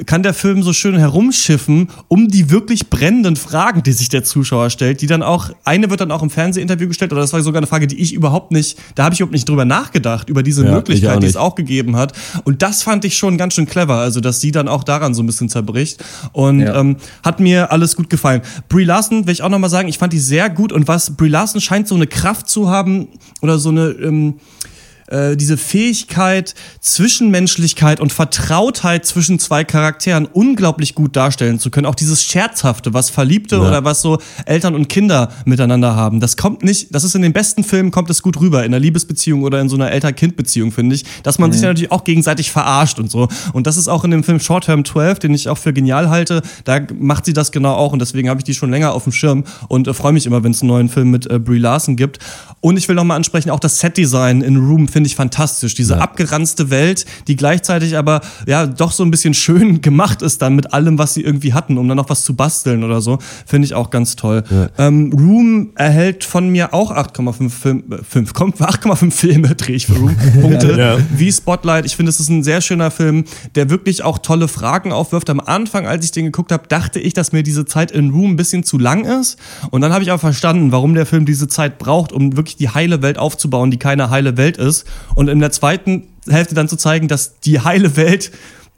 kann der Film so schön herumschiffen um die wirklich brennenden Fragen, die sich der Zuschauer stellt, die dann auch, eine wird dann auch im Fernsehinterview gestellt, oder das war sogar eine Frage, die ich überhaupt nicht, da habe ich überhaupt nicht drüber nachgedacht, über diese Ja, ich Möglichkeit, die es auch gegeben hat. Und das fand ich schon ganz schön clever, also dass sie dann auch daran so ein bisschen zerbricht. Und Ja. ähm, hat mir alles gut gefallen. Brie Larson, will ich auch nochmal sagen, ich fand die sehr gut und was Brie Larson scheint so eine Kraft zu haben oder so eine ähm, äh, diese Fähigkeit, Zwischenmenschlichkeit und Vertrautheit zwischen zwei Charakteren unglaublich gut darstellen zu können. Auch dieses Scherzhafte, was Verliebte Ja. oder was so Eltern und Kinder miteinander haben. Das kommt nicht, das ist in den besten Filmen, kommt es gut rüber. In einer Liebesbeziehung oder in so einer Eltern-Kind-Beziehung, finde ich. Dass man sich dann natürlich auch gegenseitig verarscht und so. Und das ist auch in dem Film Short Term 12, den ich auch für genial halte. Da macht sie das genau auch und deswegen habe ich die schon länger auf dem Schirm und äh, freue mich immer, wenn es einen neuen Film mit äh, Brie Larson gibt. Und ich will noch mal ansprechen, auch das Setdesign in Room finde ich fantastisch. Diese abgeranzte Welt, die gleichzeitig aber ja doch so ein bisschen schön gemacht ist dann mit allem, was sie irgendwie hatten, um dann noch was zu basteln oder so, finde ich auch ganz toll. Ähm, Room erhält von mir auch 8,5 Film, äh, 5, komm, 8,5 Filme drehe ich für Room Punkte Ja. wie Spotlight. Ich finde, es ist ein sehr schöner Film, der wirklich auch tolle Fragen aufwirft. Am Anfang, als ich den geguckt habe, dachte ich, dass mir diese Zeit in Room ein bisschen zu lang ist. Und dann habe ich aber verstanden, warum der Film diese Zeit braucht, um wirklich die heile Welt aufzubauen, die keine heile Welt ist. Und in der zweiten Hälfte dann zu zeigen, dass die heile Welt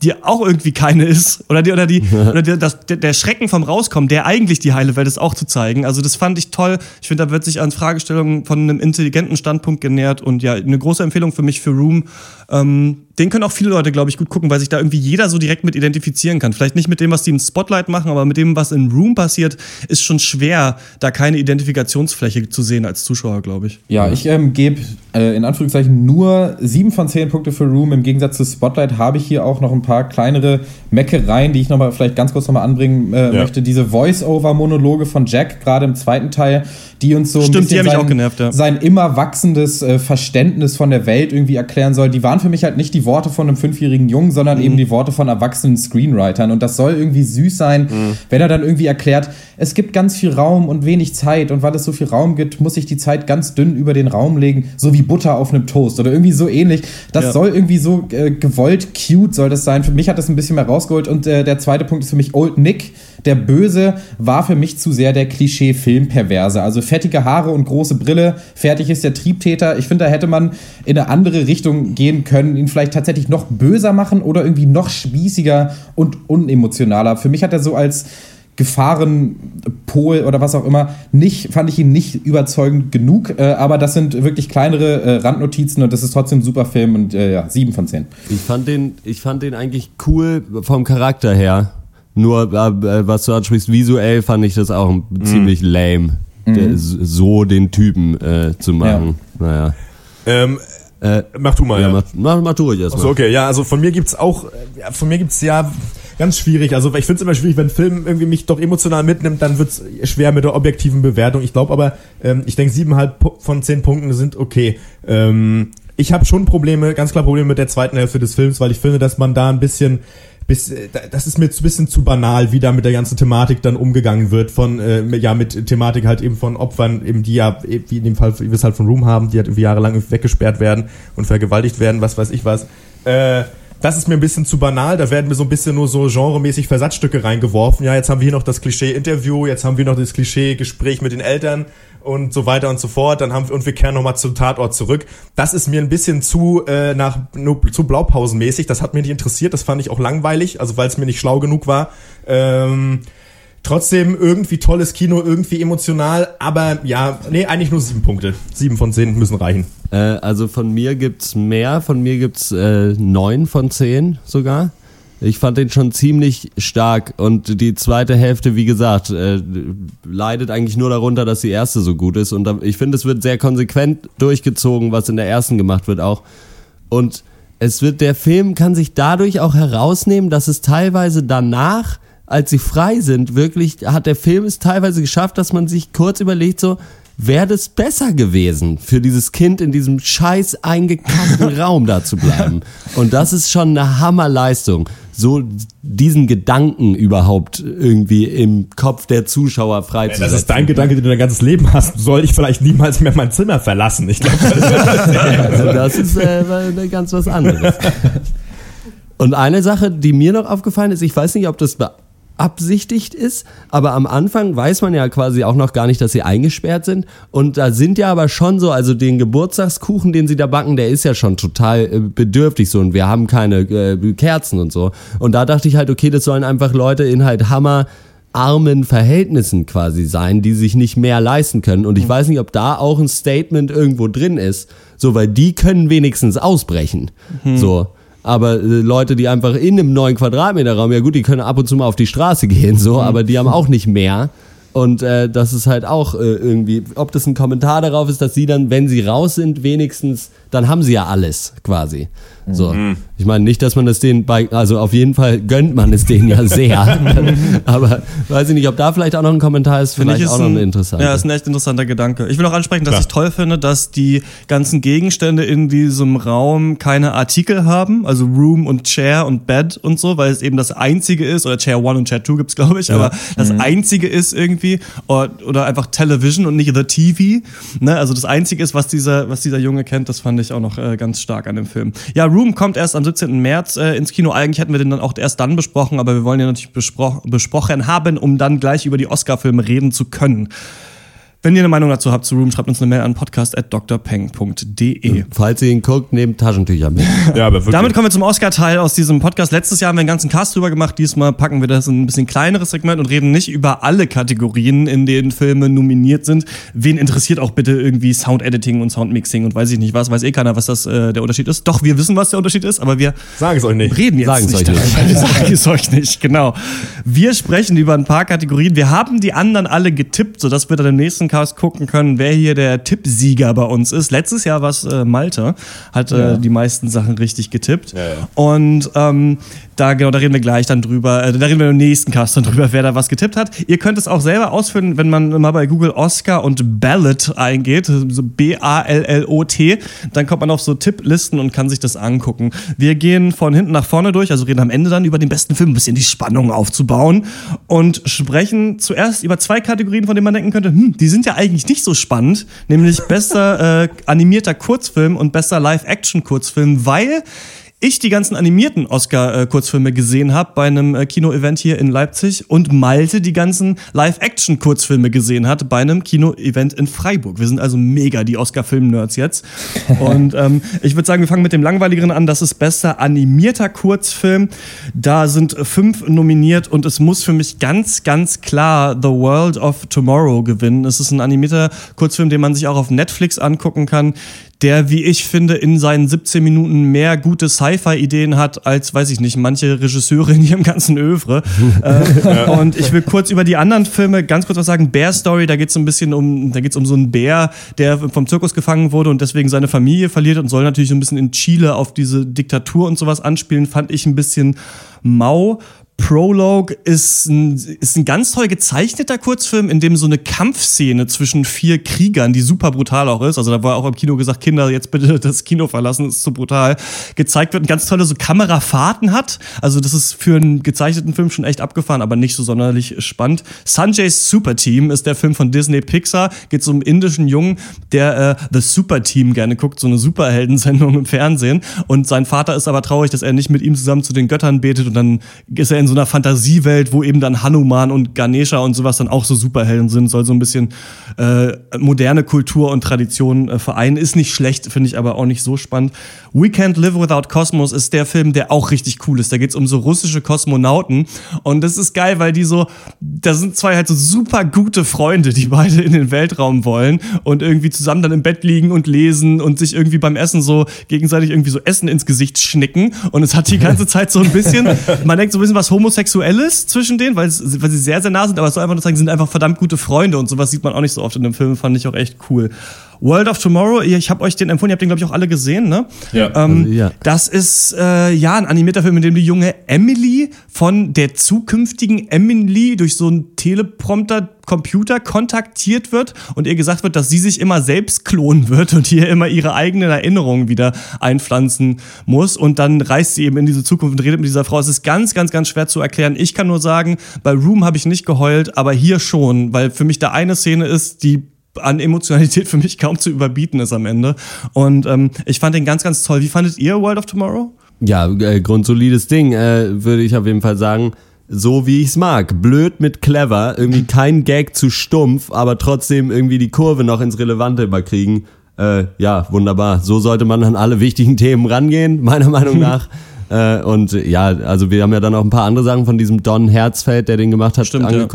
die auch irgendwie keine ist oder die oder die oder die, das, der, der Schrecken vom Rauskommen, der eigentlich die heile Welt ist, auch zu zeigen. Also das fand ich toll. Ich finde, da wird sich an Fragestellungen von einem intelligenten Standpunkt genährt und ja eine große Empfehlung für mich für Room. Ähm, den können auch viele Leute, glaube ich, gut gucken, weil sich da irgendwie jeder so direkt mit identifizieren kann. Vielleicht nicht mit dem, was die im Spotlight machen, aber mit dem, was in Room passiert, ist schon schwer, da keine Identifikationsfläche zu sehen als Zuschauer, glaube ich. Ja, ich ähm, gebe äh, in Anführungszeichen nur 7 von 10 Punkte für Room. Im Gegensatz zu Spotlight habe ich hier auch noch ein paar kleinere Meckereien, die ich nochmal vielleicht ganz kurz nochmal anbringen äh, Ja. möchte. Diese Voice-Over-Monologe von Jack, gerade im zweiten Teil, die uns so ein Stimmt, die bisschen sein, auch genervt, ja. sein immer wachsendes äh, Verständnis von der Welt irgendwie erklären soll. Die waren für mich halt nicht die Worte von einem fünfjährigen Jungen, sondern Mhm. eben die Worte von erwachsenen Screenwritern. Und das soll irgendwie süß sein, Mhm. wenn er dann irgendwie erklärt, es gibt ganz viel Raum und wenig Zeit. Und weil es so viel Raum gibt, muss ich die Zeit ganz dünn über den Raum legen, so wie Butter auf einem Toast oder irgendwie so ähnlich. Das Ja. soll irgendwie so äh, gewollt cute soll das sein. Für mich hat das ein bisschen mehr rausgeholt. Und äh, der zweite Punkt ist für mich Old Nick. Der Böse war für mich zu sehr der Klischee-Filmperverse. Also fettige Haare und große Brille, fertig ist der Triebtäter. Ich finde, da hätte man in eine andere Richtung gehen können, ihn vielleicht tatsächlich noch böser machen oder irgendwie noch spießiger und unemotionaler. Für mich hat er so als Gefahrenpol oder was auch immer, nicht, fand ich ihn nicht überzeugend genug, äh, aber das sind wirklich kleinere äh, Randnotizen und das ist trotzdem ein super Film und äh, ja, 7 von 10. Ich fand den, ich fand den eigentlich cool vom Charakter her. Nur, äh, was du ansprichst, visuell fand ich das auch ziemlich lame, der, so den Typen äh, zu machen. Naja. Ähm, Äh, mach du mal. ja, Ja, mach, mach, mach du ruhig erstmal. So, okay, ja, also von mir gibt's auch, ja, von mir gibt's ja ganz schwierig. Also ich finde es immer schwierig, wenn ein Film irgendwie mich doch emotional mitnimmt, dann wird's schwer mit der objektiven Bewertung. Ich glaube aber, ähm, ich denke siebeneinhalb von zehn Punkten sind okay. Ähm, ich habe schon Probleme, ganz klar Probleme mit der zweiten Hälfte des Films, weil ich finde, dass man da ein bisschen bis, äh, da- das ist mir ein bisschen zu banal, wie da mit der ganzen Thematik dann umgegangen wird von, äh, ja, mit Thematik halt eben von Opfern, eben die ja, eh, wie in dem Fall, wie wir es halt von Room haben, die halt irgendwie jahrelang weggesperrt werden und vergewaltigt werden, was weiß ich was. Äh, das ist mir ein bisschen zu banal, da werden mir so ein bisschen nur so genremäßig Versatzstücke reingeworfen. Ja, jetzt haben wir hier noch das Klischee-Interview, jetzt haben wir noch das Klischee-Gespräch mit den Eltern und so weiter und so fort. Dann haben wir, und wir kehren nochmal zum Tatort zurück. Das ist mir ein bisschen zu äh, nach zu Blaupausenmäßig. Das hat mich nicht interessiert. Das fand ich auch langweilig, also weil es mir nicht schlau genug war. Ähm, trotzdem irgendwie tolles Kino, irgendwie emotional, aber ja, nee, eigentlich nur sieben Punkte. Sieben von zehn müssen reichen. Äh, also von mir gibt's mehr, von mir gibt's äh, neun von zehn sogar. Ich fand den schon ziemlich stark und die zweite Hälfte, wie gesagt, äh, leidet eigentlich nur darunter, dass die erste so gut ist und da, ich finde, es wird sehr konsequent durchgezogen, was in der ersten gemacht wird auch. Und es wird, der Film kann sich dadurch auch herausnehmen, dass es teilweise danach, als sie frei sind, wirklich, hat der Film es teilweise geschafft, dass man sich kurz überlegt, so, wäre das besser gewesen, für dieses Kind in diesem scheiß eingekackten Raum da zu bleiben. Und das ist schon eine Hammerleistung. So diesen Gedanken überhaupt irgendwie im Kopf der Zuschauer freizusetzen. Das ist dein Gedanke, den du dein ganzes Leben hast. Soll ich vielleicht niemals mehr mein Zimmer verlassen? Ich glaube, das ist äh, ganz was anderes. Und eine Sache, die mir noch aufgefallen ist, ich weiß nicht, ob das beabsichtigt ist, aber am Anfang weiß man ja quasi auch noch gar nicht, dass sie eingesperrt sind. Und da sind ja aber schon so, also den Geburtstagskuchen, den sie da backen, der ist ja schon total äh, bedürftig so und wir haben keine äh, Kerzen und so. Und da dachte ich halt, okay, das sollen einfach Leute in halt Hammer armen Verhältnissen quasi sein, die sich nicht mehr leisten können. Und ich weiß nicht, ob da auch ein Statement irgendwo drin ist, so, weil die können wenigstens ausbrechen. Mhm. So. Aber äh, Leute, die einfach in einem neuen Quadratmeter Raum, ja gut, die können ab und zu mal auf die Straße gehen, so, mhm. aber die haben auch nicht mehr. Und äh, das ist halt auch äh, irgendwie, ob das ein Kommentar darauf ist, dass sie dann, wenn sie raus sind, wenigstens, dann haben sie ja alles quasi. So. Mhm. Ich meine nicht, dass man es denen bei, also auf jeden Fall gönnt man es denen ja sehr. Aber weiß ich nicht, ob da vielleicht auch noch ein Kommentar ist, vielleicht ist auch noch ein interessanter. Ja, ist ein echt interessanter Gedanke. Ich will auch ansprechen, dass Klar. ich toll finde, dass die ganzen Gegenstände in diesem Raum keine Artikel haben, also Room und Chair und Bed und so, weil es eben das einzige ist, oder Chair 1 und Chair 2 gibt's glaube ich, ja. aber das mhm. einzige ist irgendwie, oder, oder einfach Television und nicht The TV. Ne? Also das einzige ist, was dieser, was dieser Junge kennt, das fand ich auch noch äh, ganz stark an dem Film. Ja, Room kommt erst am 17. März äh, ins Kino. Eigentlich hätten wir den dann auch erst dann besprochen, aber wir wollen ja natürlich besprochen haben, um dann gleich über die Oscar-Filme reden zu können. Wenn ihr eine Meinung dazu habt zu Room, schreibt uns eine Mail an podcast.drpeng.de. Falls ihr ihn guckt, nehmt Taschentücher mit. ja, aber wirklich. Damit kommen wir zum Oscar-Teil aus diesem Podcast. Letztes Jahr haben wir einen ganzen Cast drüber gemacht. Diesmal packen wir das in ein bisschen kleineres Segment und reden nicht über alle Kategorien, in denen Filme nominiert sind. Wen interessiert auch bitte irgendwie Sound-Editing und Sound-Mixing und weiß ich nicht was. Weiß eh keiner, was das äh, der Unterschied ist. Doch, wir wissen, was der Unterschied ist, aber wir sagen es euch nicht. Reden jetzt Sagen nicht. Euch nicht. Wir sagen es euch nicht, genau. Wir sprechen über ein paar Kategorien. Wir haben die anderen alle getippt, sodass wir dann im nächsten Cast gucken können, wer hier der Tippsieger bei uns ist. Letztes Jahr war es äh, Malte, hat äh, ja. die meisten Sachen richtig getippt. Ja, ja. Und ähm, da, genau, da reden wir gleich dann drüber, äh, da reden wir im nächsten Cast dann drüber, wer da was getippt hat. Ihr könnt es auch selber ausführen, wenn man mal bei Google Oscar und Ballot eingeht, so B-A-L-L-O-T, dann kommt man auf so Tipplisten und kann sich das angucken. Wir gehen von hinten nach vorne durch, also reden am Ende dann über den besten Film, ein bisschen die Spannung aufzubauen und sprechen zuerst über zwei Kategorien, von denen man denken könnte, hm, die sind ja eigentlich nicht so spannend, nämlich bester äh, animierter Kurzfilm und bester Live-Action-Kurzfilm, weil ich die ganzen animierten Oscar-Kurzfilme gesehen habe bei einem äh, Kino-Event hier in Leipzig und Malte die ganzen Live-Action-Kurzfilme gesehen hat bei einem Kino-Event in Freiburg. Wir sind also mega die Oscar-Film-Nerds jetzt. und ähm, ich würde sagen, wir fangen mit dem langweiligeren an. Das ist bester animierter Kurzfilm. Da sind fünf nominiert und es muss für mich ganz, ganz klar The World of Tomorrow gewinnen. Es ist ein animierter Kurzfilm, den man sich auch auf Netflix angucken kann der, wie ich finde, in seinen 17 Minuten mehr gute Sci-Fi-Ideen hat als, weiß ich nicht, manche Regisseure in ihrem ganzen Övre. äh, und ich will kurz über die anderen Filme ganz kurz was sagen. Bear Story, da geht es ein bisschen um, da geht's um so einen Bär, der vom Zirkus gefangen wurde und deswegen seine Familie verliert und soll natürlich so ein bisschen in Chile auf diese Diktatur und sowas anspielen, fand ich ein bisschen mau. Prologue ist ein, ist ein ganz toll gezeichneter Kurzfilm, in dem so eine Kampfszene zwischen vier Kriegern, die super brutal auch ist, also da war auch im Kino gesagt, Kinder, jetzt bitte das Kino verlassen, ist zu brutal, gezeigt wird und ganz tolle so Kamerafahrten hat. Also das ist für einen gezeichneten Film schon echt abgefahren, aber nicht so sonderlich spannend. Sanjay's Super Team ist der Film von Disney Pixar, geht um einen indischen Jungen, der äh, The Super Team gerne guckt, so eine Superheldensendung im Fernsehen und sein Vater ist aber traurig, dass er nicht mit ihm zusammen zu den Göttern betet und dann ist er in so einer Fantasiewelt, wo eben dann Hanuman und Ganesha und sowas dann auch so Superhelden sind, soll so ein bisschen äh, moderne Kultur und Tradition äh, vereinen. Ist nicht schlecht, finde ich aber auch nicht so spannend. We Can't Live Without Cosmos ist der Film, der auch richtig cool ist. Da geht es um so russische Kosmonauten und das ist geil, weil die so, da sind zwei halt so super gute Freunde, die beide in den Weltraum wollen und irgendwie zusammen dann im Bett liegen und lesen und sich irgendwie beim Essen so gegenseitig irgendwie so Essen ins Gesicht schnicken und es hat die ganze Zeit so ein bisschen, man denkt so ein bisschen was Homosexuelles zwischen denen, weil, weil sie sehr, sehr nah sind, aber es soll einfach nur sagen, sie sind einfach verdammt gute Freunde und sowas sieht man auch nicht so oft in dem Film, fand ich auch echt cool. World of Tomorrow, ich habe euch den empfohlen, ihr habt den, glaube ich, auch alle gesehen, ne? Ja. Ähm, Also, ja. Das ist äh, ja ein animierter Film, in dem die junge Emily von der zukünftigen Emily durch so einen Teleprompter Computer kontaktiert wird und ihr gesagt wird, dass sie sich immer selbst klonen wird und hier immer ihre eigenen Erinnerungen wieder einpflanzen muss. Und dann reist sie eben in diese Zukunft und redet mit dieser Frau. Es ist ganz, ganz, ganz schwer zu erklären. Ich kann nur sagen, bei Room habe ich nicht geheult, aber hier schon, weil für mich da eine Szene ist, die an Emotionalität für mich kaum zu überbieten ist am Ende. Und ähm, ich fand den ganz, ganz toll. Wie fandet ihr World of Tomorrow? Ja, äh, grundsolides Ding, äh, würde ich auf jeden Fall sagen. So wie ich's mag. Blöd mit clever, irgendwie kein Gag zu stumpf, aber trotzdem irgendwie die Kurve noch ins Relevante überkriegen. Äh, ja, wunderbar. So sollte man an alle wichtigen Themen rangehen, meiner Meinung nach. äh, und ja, also wir haben ja dann auch ein paar andere Sachen von diesem Don Herzfeld, der den gemacht hat, Stimmt, ja.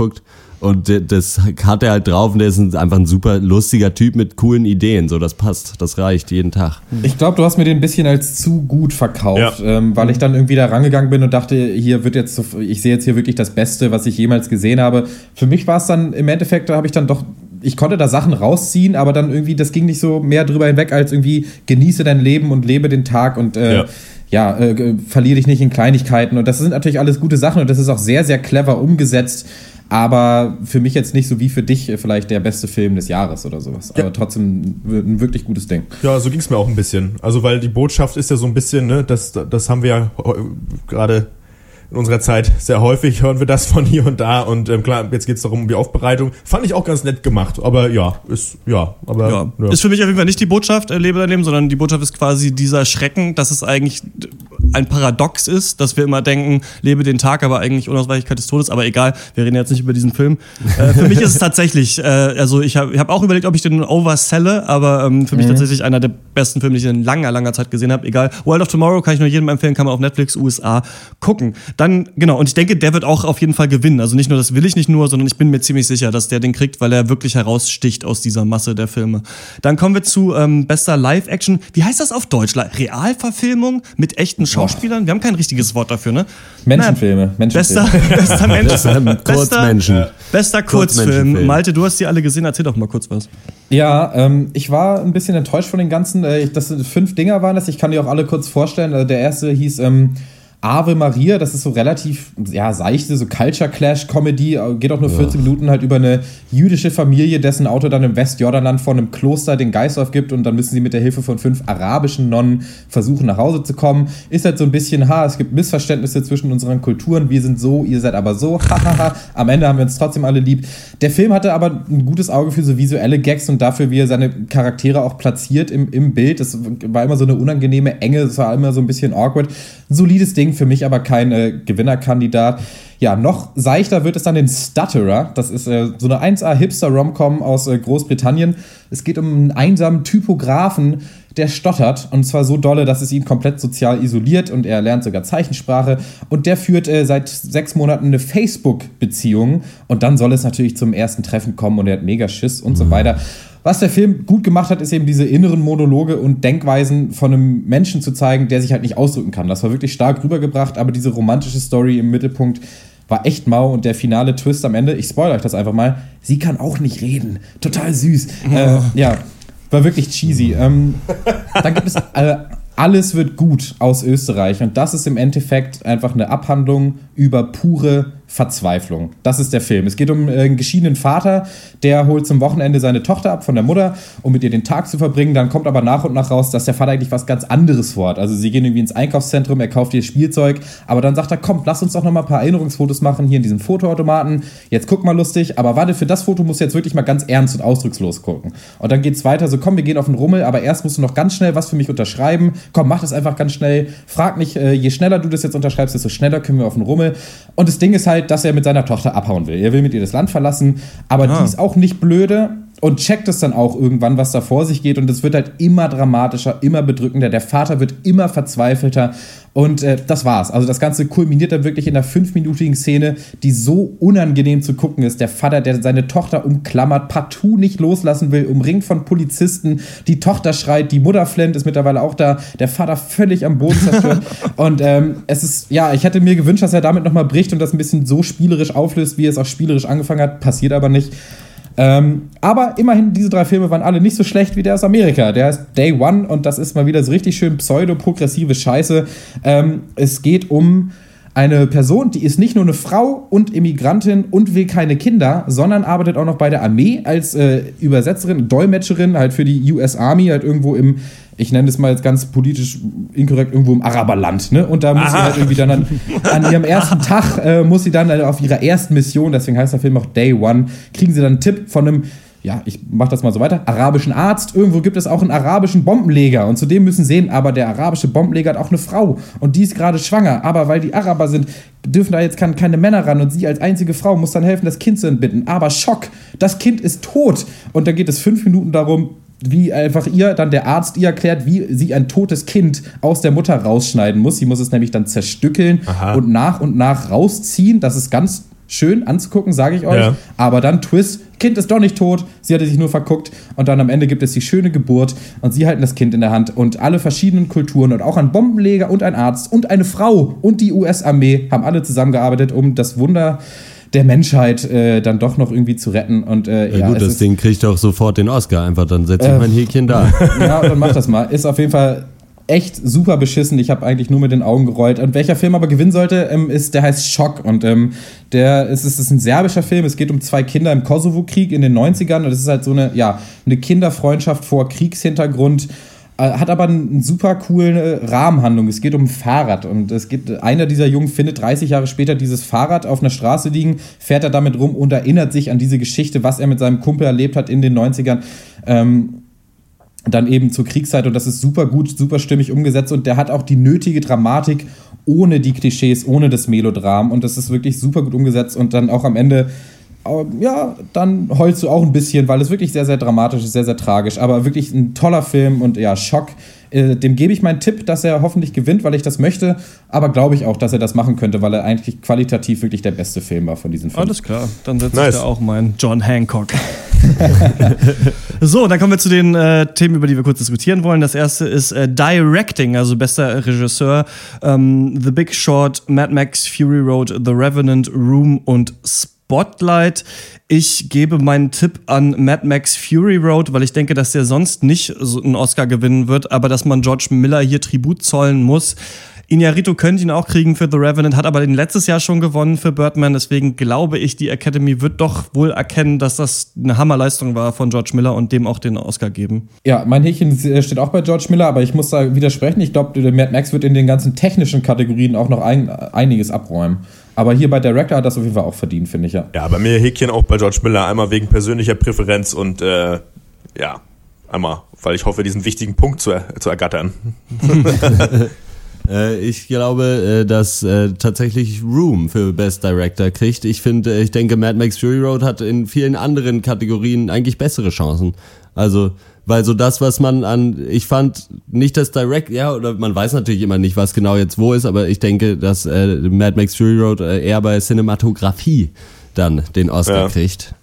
Und das hat er halt drauf und der ist ein, einfach ein super lustiger Typ mit coolen Ideen. So, das passt, das reicht jeden Tag. Ich glaube, du hast mir den ein bisschen als zu gut verkauft, Ja. ähm, weil ich dann irgendwie da rangegangen bin und dachte, hier wird jetzt, so- ich sehe jetzt hier wirklich das Beste, was ich jemals gesehen habe. Für mich war es dann im Endeffekt, da habe ich dann doch, ich konnte da Sachen rausziehen, aber dann irgendwie, das ging nicht so mehr drüber hinweg, als irgendwie genieße dein Leben und lebe den Tag und äh, Ja. ja, äh, verliere dich nicht in Kleinigkeiten. Und das sind natürlich alles gute Sachen und das ist auch sehr, sehr clever umgesetzt. Aber für mich jetzt nicht so wie für dich vielleicht der beste Film des Jahres oder sowas. Aber trotzdem ein wirklich gutes Ding. Ja, so ging's mir auch ein bisschen. Also, weil die Botschaft ist ja so ein bisschen, ne, das, das haben wir ja gerade in unserer Zeit sehr häufig, hören wir das von hier und da. Und ähm, klar, jetzt geht's darum, um die Aufbereitung. Fand ich auch ganz nett gemacht. Aber ja, ist, ja, aber. Ja. ja. Ist für mich auf jeden Fall nicht die Botschaft, äh, lebe dein Leben, sondern die Botschaft ist quasi dieser Schrecken, dass es eigentlich ein Paradox ist, dass wir immer denken, lebe den Tag, aber eigentlich Unausweichlichkeit des Todes. Aber egal, wir reden jetzt nicht über diesen Film. Äh, für mich ist es tatsächlich, äh, also ich habe hab auch überlegt, ob ich den overselle, aber ähm, für mich tatsächlich einer der besten Filme, die ich in langer, langer Zeit gesehen habe. Egal. World of Tomorrow kann ich nur jedem empfehlen, kann man auf Netflix USA gucken. Dann, genau, und ich denke, der wird auch auf jeden Fall gewinnen. Also nicht nur, das will ich nicht nur, sondern ich bin mir ziemlich sicher, dass der den kriegt, weil er wirklich heraussticht aus dieser Masse der Filme. Dann kommen wir zu ähm, bester Live-Action. Wie heißt das auf Deutsch? Realverfilmung mit echten Schauspielern? Wir haben kein richtiges Wort dafür, ne? Menschenfilme. Bester, Menschenfilme. bester Mensch. Das, ähm, Kurzmenschen. Bester Kurzfilm. Malte, du hast die alle gesehen. Erzähl doch mal kurz was. Ja, ähm, ich war ein bisschen enttäuscht von den ganzen. Äh, ich- das sind fünf Dinger waren das. Ich kann die auch alle kurz vorstellen. Also der erste hieß ähm, Ave Maria. Das ist so relativ ja seichte, so Culture Clash Comedy. äh, Geht auch nur 14 Minuten halt über eine jüdische Familie, dessen Auto dann im Westjordanland vor einem Kloster den Geist aufgibt und dann müssen sie mit der Hilfe von fünf arabischen Nonnen versuchen nach Hause zu kommen. Ist halt so ein bisschen, ha, es gibt Missverständnisse zwischen unseren Kulturen. Wir sind so, ihr seid aber so. Hahaha. Am Ende haben wir uns trotzdem alle lieb. Der Film hatte aber ein gutes Auge für so visuelle Gags und dafür, wie er seine Charaktere auch platziert im, im Bild. Das war immer so eine unangenehme Enge, es war immer so ein bisschen awkward. Ein solides Ding, für mich aber kein äh, Gewinnerkandidat. Ja, noch seichter wird es dann den Stutterer. Das ist äh, so eine 1A-Hipster-Romcom aus äh, Großbritannien. Es geht um einen einsamen Typografen, der stottert und zwar so dolle, dass es ihn komplett sozial isoliert und er lernt sogar Zeichensprache und der führt äh, seit sechs Monaten eine Facebook-Beziehung und dann soll es natürlich zum ersten Treffen kommen und er hat mega Schiss und so weiter. Was der Film gut gemacht hat, ist eben diese inneren Monologe und Denkweisen von einem Menschen zu zeigen, der sich halt nicht ausdrücken kann. Das war wirklich stark rübergebracht, aber diese romantische Story im Mittelpunkt war echt mau und der finale Twist am Ende, ich spoilere euch das einfach mal, sie kann auch nicht reden. Total süß. Äh, ja, war wirklich cheesy. Ähm, dann gibt es äh, Alles wird gut aus Österreich und das ist im Endeffekt einfach eine Abhandlung über pure Verzweiflung. Das ist der Film. Es geht um äh, einen geschiedenen Vater, der holt zum Wochenende seine Tochter ab von der Mutter, um mit ihr den Tag zu verbringen. Dann kommt aber nach und nach raus, dass der Vater eigentlich was ganz anderes vorhat. Also sie gehen irgendwie ins Einkaufszentrum, er kauft ihr Spielzeug, aber dann sagt er, komm, lass uns doch noch mal ein paar Erinnerungsfotos machen hier in diesem Fotoautomaten. Jetzt guck mal lustig, aber warte, für das Foto musst du jetzt wirklich mal ganz ernst und ausdruckslos gucken. Und dann geht's weiter, so komm, wir gehen auf den Rummel, aber erst musst du noch ganz schnell was für mich unterschreiben. Komm, mach das einfach ganz schnell. Frag nicht, äh, je schneller du das jetzt unterschreibst, desto schneller können wir auf den Rummel. Und das Ding ist halt, dass er mit seiner Tochter abhauen will. Er will mit ihr das Land verlassen, aber die ist auch nicht blöde und checkt es dann auch irgendwann, was da vor sich geht. Und es wird halt immer dramatischer, immer bedrückender. Der Vater wird immer verzweifelter. Und äh, das war's. Also das Ganze kulminiert dann wirklich in einer fünfminütigen Szene, die so unangenehm zu gucken ist. Der Vater, der seine Tochter umklammert, partout nicht loslassen will, umringt von Polizisten. Die Tochter schreit, die Mutter flennt, ist mittlerweile auch da. Der Vater völlig am Boden zerstört. und ähm, es ist, ja, ich hätte mir gewünscht, dass er damit nochmal bricht und das ein bisschen so spielerisch auflöst, wie er es auch spielerisch angefangen hat. Passiert aber nicht. Ähm, aber immerhin, diese drei Filme waren alle nicht so schlecht wie der aus Amerika. Der heißt Day One und das ist mal wieder so richtig schön pseudo-progressive Scheiße. Ähm, es geht um eine Person, die ist nicht nur eine Frau und Immigrantin und will keine Kinder, sondern arbeitet auch noch bei der Armee als äh, Übersetzerin, Dolmetscherin, halt für die US Army, halt irgendwo im, ich nenne es mal jetzt ganz politisch inkorrekt, irgendwo im Araberland. Ne? Und da muss sie halt irgendwie dann an, an ihrem ersten Tag, äh, muss sie dann auf ihrer ersten Mission, deswegen heißt der Film auch Day One, kriegen sie dann einen Tipp von einem ja, ich mach das mal so weiter, arabischen Arzt. Irgendwo gibt es auch einen arabischen Bombenleger. Und zudem müssen sehen, aber der arabische Bombenleger hat auch eine Frau. Und die ist gerade schwanger. Aber weil die Araber sind, dürfen da jetzt keine Männer ran. Und sie als einzige Frau muss dann helfen, das Kind zu entbinden. Aber Schock, das Kind ist tot. Und da geht es fünf Minuten darum, wie einfach ihr, dann der Arzt ihr erklärt, wie sie ein totes Kind aus der Mutter rausschneiden muss. Sie muss es nämlich dann zerstückeln Aha. und nach und nach rausziehen. Das ist ganz schön anzugucken, sage ich euch. Ja. Aber dann Twist, Kind ist doch nicht tot, sie hatte sich nur verguckt und dann am Ende gibt es die schöne Geburt und sie halten das Kind in der Hand und alle verschiedenen Kulturen und auch ein Bombenleger und ein Arzt und eine Frau und die US-Armee haben alle zusammengearbeitet, um das Wunder der Menschheit äh, dann doch noch irgendwie zu retten und äh, Ja, ja, gut, das Ding kriegt doch sofort den Oscar. Einfach, dann setze ich Äh, mein Häkchen da. ja, dann mach das mal. Ist auf jeden Fall echt super beschissen. Ich habe eigentlich nur mit den Augen gerollt. Und welcher Film aber gewinnen sollte, ähm, ist, der heißt Schock. Und ähm, der ist, es ist ein serbischer Film. Es geht um zwei Kinder im Kosovo-Krieg in den 90ern. Und es ist halt so eine, ja, eine Kinderfreundschaft vor Kriegshintergrund. Äh, Hat aber einen super coole Rahmenhandlung. Es geht um ein Fahrrad und es gibt einer dieser Jungen findet 30 Jahre später dieses Fahrrad auf einer Straße liegen, fährt er damit rum und erinnert sich an diese Geschichte, was er mit seinem Kumpel erlebt hat in den 90ern. Ähm, dann eben zur Kriegszeit und das ist super gut, super stimmig umgesetzt und der hat auch die nötige Dramatik ohne die Klischees, ohne das Melodram und das ist wirklich super gut umgesetzt und dann auch am Ende äh, ja, dann heulst du auch ein bisschen, weil es wirklich sehr, sehr dramatisch ist, sehr, sehr tragisch, aber wirklich ein toller Film und ja, Schock. Äh, Dem gebe ich meinen Tipp, dass er hoffentlich gewinnt, weil ich das möchte, aber glaube ich auch, dass er das machen könnte, weil er eigentlich qualitativ wirklich der beste Film war von diesen Filmen. Alles klar, dann setze Nice. ich da auch meinen John Hancock. so, dann kommen wir zu den äh, Themen, über die wir kurz diskutieren wollen. Das erste ist äh, Directing, also bester Regisseur. Ähm, The Big Short, Mad Max, Fury Road, The Revenant, Room und Spotlight. Ich gebe meinen Tipp an Mad Max Fury Road, weil ich denke, dass der sonst nicht so einen Oscar gewinnen wird, aber dass man George Miller hier Tribut zollen muss. Iñárritu könnte ihn auch kriegen für The Revenant, hat aber den letztes Jahr schon gewonnen für Birdman. Deswegen glaube ich, die Academy wird doch wohl erkennen, dass das eine Hammerleistung war von George Miller und dem auch den Oscar geben. Ja, mein Häkchen äh, steht auch bei George Miller, aber ich muss da widersprechen. Ich glaube, Mad Max wird in den ganzen technischen Kategorien auch noch ein, einiges abräumen. Aber hier bei Director hat das auf jeden Fall auch verdient, finde ich ja. Ja, bei mir Häkchen auch bei George Miller. Einmal wegen persönlicher Präferenz und äh, ja, einmal, weil ich hoffe, diesen wichtigen Punkt zu, zu ergattern. Äh, ich glaube, äh, dass äh, tatsächlich Room für Best Director kriegt. Ich finde, ich denke, Mad Max Fury Road hat in vielen anderen Kategorien eigentlich bessere Chancen. Also, weil so das, was man an, ich fand nicht das Direct, ja, oder man weiß natürlich immer nicht, was genau jetzt wo ist, aber ich denke, dass äh, Mad Max Fury Road äh, eher bei Cinematografie dann den Oscar Ja. kriegt.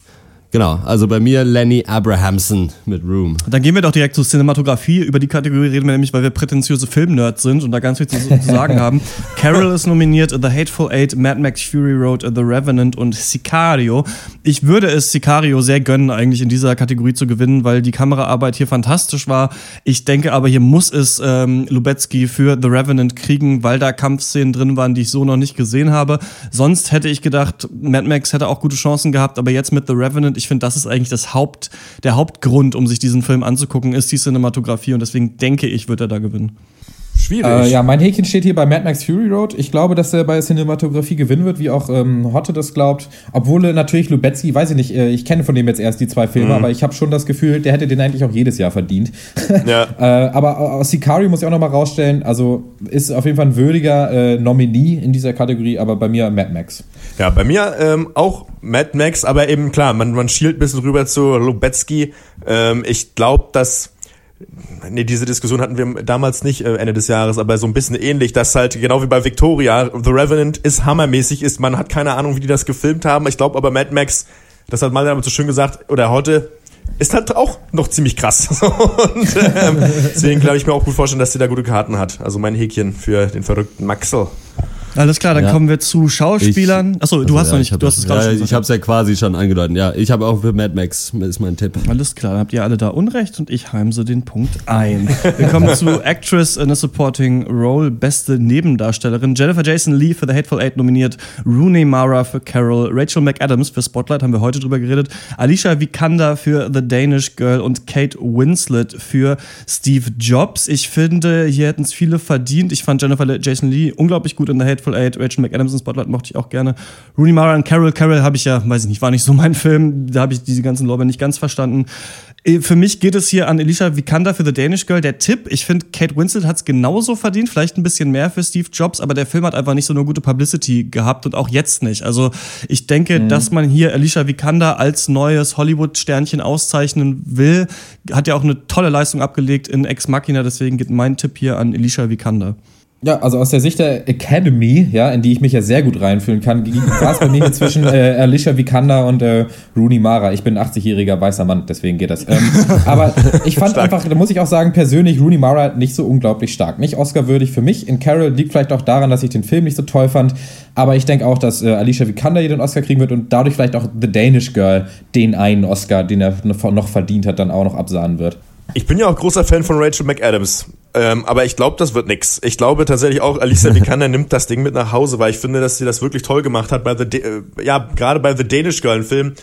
Genau, also bei mir Lenny Abrahamson mit Room. Dann gehen wir doch direkt zur Cinematografie. Über die Kategorie reden wir nämlich, weil wir prätentiöse Filmnerds sind und da ganz viel zu, zu sagen haben. Carol ist nominiert, The Hateful Eight, Mad Max Fury Road, The Revenant und Sicario. Ich würde es Sicario sehr gönnen, eigentlich in dieser Kategorie zu gewinnen, weil die Kameraarbeit hier fantastisch war. Ich denke aber, hier muss es ähm, Lubetzky für The Revenant kriegen, weil da Kampfszenen drin waren, die ich so noch nicht gesehen habe. Sonst hätte ich gedacht, Mad Max hätte auch gute Chancen gehabt, aber jetzt mit The Revenant, ich finde, das ist eigentlich das Haupt, der Hauptgrund, um sich diesen Film anzugucken, ist die Cinematografie und deswegen denke ich, wird er da gewinnen. Schwierig. Äh, ja, mein Häkchen steht hier bei Mad Max Fury Road. Ich glaube, dass er bei Cinematografie gewinnen wird, wie auch ähm, Hotte das glaubt. Obwohl äh, natürlich Lubetzky, weiß ich nicht, äh, ich kenne von dem jetzt erst die zwei Filme, aber ich habe schon das Gefühl, der hätte den eigentlich auch jedes Jahr verdient. Ja. äh, aber aus Sicario muss ich auch nochmal rausstellen, also ist auf jeden Fall ein würdiger äh, Nominee in dieser Kategorie, aber bei mir Mad Max. Ja, bei mir ähm, auch Mad Max, aber eben klar, man, man schielt ein bisschen rüber zu Lubetzky. Ähm, ich glaube, dass Nee, diese Diskussion hatten wir damals nicht äh, Ende des Jahres, aber so ein bisschen ähnlich, dass halt genau wie bei Victoria, The Revenant ist hammermäßig, ist, man hat keine Ahnung, wie die das gefilmt haben. Ich glaube aber Mad Max, das hat man aber so schön gesagt, oder heute, ist halt auch noch ziemlich krass. Und ähm, deswegen glaube ich mir auch gut vorstellen, dass sie da gute Karten hat. Also mein Häkchen für den verrückten Maxel. Alles klar, dann Ja. kommen wir zu Schauspielern. Achso, du Also, hast ja, noch nicht, hab du hast es gerade ja, schon Ich habe es ja quasi schon angedeutet. Ja, ich habe auch für Mad Max, ist mein Tipp. Alles klar, dann habt ihr alle da Unrecht und ich heimse den Punkt ein. Wir kommen zu Actress in a Supporting Role, beste Nebendarstellerin. Jennifer Jason Lee für The Hateful Eight nominiert, Rooney Mara für Carol, Rachel McAdams für Spotlight, haben wir heute drüber geredet, Alicia Vikander für The Danish Girl und Kate Winslet für Steve Jobs. Ich finde, hier hätten es viele verdient. Ich fand Jennifer Jason Lee unglaublich gut in The Hateful Eight. Rachel McAdams in Spotlight mochte ich auch gerne. Rooney Mara und Carol. Carol habe ich ja, weiß ich nicht, war nicht so mein Film. Da habe ich diese ganzen Lorbeeren nicht ganz verstanden. Äh, Für mich geht es hier an Alicia Vikander für The Danish Girl. Der Tipp, ich finde, Kate Winslet hat es genauso verdient, vielleicht ein bisschen mehr für Steve Jobs, aber der Film hat einfach nicht so eine gute Publicity gehabt und auch jetzt nicht. Also ich denke, dass man hier Alicia Vikander als neues Hollywood-Sternchen auszeichnen will. Hat ja auch eine tolle Leistung abgelegt in Ex Machina, deswegen geht mein Tipp hier an Alicia Vikander. Ja, also aus der Sicht der Academy, ja, in die ich mich ja sehr gut reinfühlen kann, war es bei mir zwischen äh, Alicia Vikander und äh, Rooney Mara. Ich bin ein 80-jähriger weißer Mann, deswegen geht das. Ähm, aber ich fand einfach, da muss ich auch sagen, persönlich Rooney Mara nicht so unglaublich stark. Nicht Oscar-würdig für mich. In Carol liegt vielleicht auch daran, dass ich den Film nicht so toll fand. Aber ich denke auch, dass äh, Alicia Vikander hier den Oscar kriegen wird und dadurch vielleicht auch The Danish Girl den einen Oscar, den er noch verdient hat, dann auch noch absahnen wird. Ich bin ja auch großer Fan von Rachel McAdams. Ähm, aber ich glaube, das wird nix. Ich glaube tatsächlich auch, Alicia Vikander nimmt das Ding mit nach Hause, weil ich finde, dass sie das wirklich toll gemacht hat bei The, Da- äh, ja, gerade bei The Danish Girl, ein Film,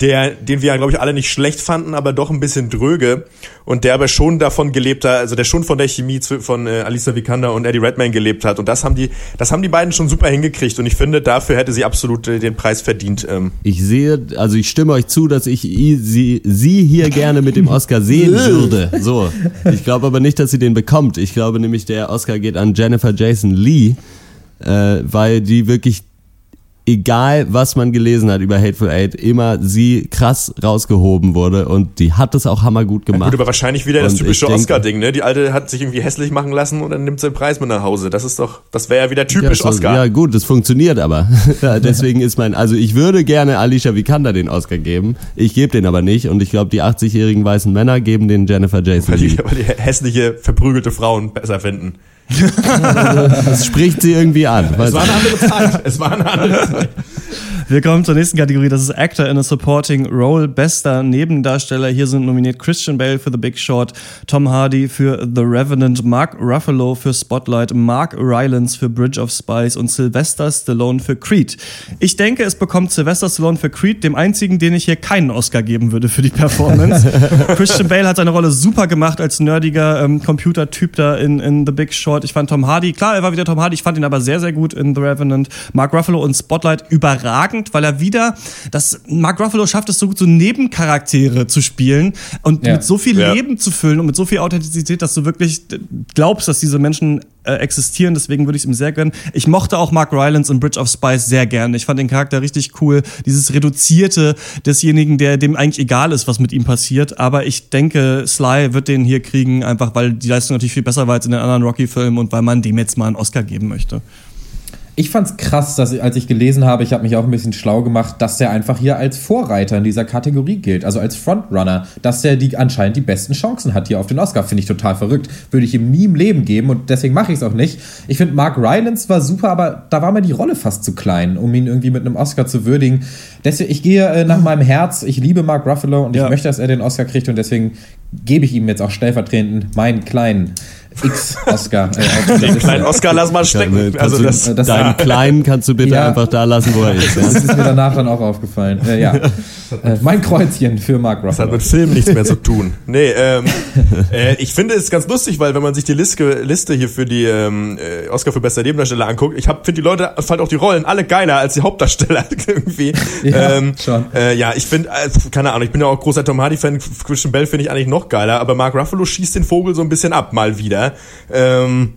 der, den wir ja, glaube ich, alle nicht schlecht fanden, aber doch ein bisschen dröge und der aber schon davon gelebt hat, also der schon von der Chemie von äh, Alicia Vikander und Eddie Redmayne gelebt hat und das haben die, das haben die beiden schon super hingekriegt und ich finde, dafür hätte sie absolut äh, den Preis verdient. Ähm, Ich sehe, also ich stimme euch zu, dass ich sie, sie hier gerne mit dem Oscar sehen würde. So. Ich glaube aber nicht, dass sie den bekommt. Ich glaube nämlich, der Oscar geht an Jennifer Jason Lee, äh, weil die wirklich, egal was man gelesen hat über Hateful Eight, immer sie krass rausgehoben wurde und die hat es auch hammergut gemacht. Gut, aber wahrscheinlich wieder das Und typische ich denke- Oscar-Ding, ne? Die alte hat sich irgendwie hässlich machen lassen und dann nimmt sie den Preis mit nach Hause. Das ist doch, das wäre ja wieder Ja, typisch so, Oscar. ja gut, das funktioniert aber. Ja, Deswegen ist mein, also ich würde gerne Alicia Vikander den Oscar geben. Ich gebe den aber nicht und ich glaube, die 80-jährigen weißen Männer geben den Jennifer Jason Weil die, weil die hässliche, verprügelte Frauen besser finden. Das spricht sie irgendwie an. Es war eine andere Zeit. Es war eine andere Zeit. Wir kommen zur nächsten Kategorie, das ist Actor in a Supporting Role, bester Nebendarsteller. Hier sind nominiert Christian Bale für The Big Short, Tom Hardy für The Revenant, Mark Ruffalo für Spotlight, Mark Rylance für Bridge of Spies und Sylvester Stallone für Creed. Ich denke, es bekommt Sylvester Stallone für Creed, dem einzigen, den ich hier keinen Oscar geben würde für die Performance. Christian Bale hat seine Rolle super gemacht als nerdiger ähm, Computertyp da in, in The Big Short. Ich fand Tom Hardy, klar, er war wieder Tom Hardy, ich fand ihn aber sehr, sehr gut in The Revenant. Mark Ruffalo und Spotlight überragend, weil er wieder, das, Mark Ruffalo schafft es so gut, so Nebencharaktere zu spielen und Ja. mit so viel Ja. Leben zu füllen und mit so viel Authentizität, dass du wirklich glaubst, dass diese Menschen äh, existieren. Deswegen würde ich es ihm sehr gönnen. Ich mochte auch Mark Rylance in Bridge of Spies sehr gerne. Ich fand den Charakter richtig cool. Dieses Reduzierte desjenigen, der dem eigentlich egal ist, was mit ihm passiert. Aber ich denke, Sly wird den hier kriegen, einfach weil die Leistung natürlich viel besser war als in den anderen Rocky-Filmen und weil man dem jetzt mal einen Oscar geben möchte. Ich fand's krass, dass ich, als ich gelesen habe, ich habe mich auch ein bisschen schlau gemacht, dass der einfach hier als Vorreiter in dieser Kategorie gilt, also als Frontrunner, dass der die anscheinend die besten Chancen hat hier auf den Oscar. Finde ich total verrückt. Würde ich ihm nie im Leben geben und deswegen mache ich es auch nicht. Ich finde, Mark Rylance war super, aber da war mir die Rolle fast zu klein, um ihn irgendwie mit einem Oscar zu würdigen. Deswegen, ich gehe äh, nach meinem Herz. Ich liebe Mark Ruffalo und Ja. ich möchte, dass er den Oscar kriegt und deswegen gebe ich ihm jetzt auch stellvertretend meinen kleinen X-Oscar. Äh, Den kleinen Oscar lass mal stecken. Kannst Also du, das, das- deinen Kleinen kannst du bitte Ja. einfach da lassen, wo er ist. Das Ja? ist mir danach dann auch aufgefallen. Äh, ja. Äh, mein Kreuzchen für Mark Das hat Ruffalo. mit Film nichts mehr zu tun. Nee, ähm, äh, ich finde es ganz lustig, weil wenn man sich die Liste, Liste hier für die ähm, äh, Oscar für bester Nebendarsteller anguckt, ich finde die Leute, fand auch die Rollen alle geiler als die Hauptdarsteller irgendwie. Ja, ähm, schon. Äh, ja, ich finde, äh, keine Ahnung, ich bin ja auch großer Tom Hardy-Fan, Christian Bell finde ich eigentlich noch geiler, aber Mark Ruffalo schießt den Vogel so ein bisschen ab, mal wieder. Ähm,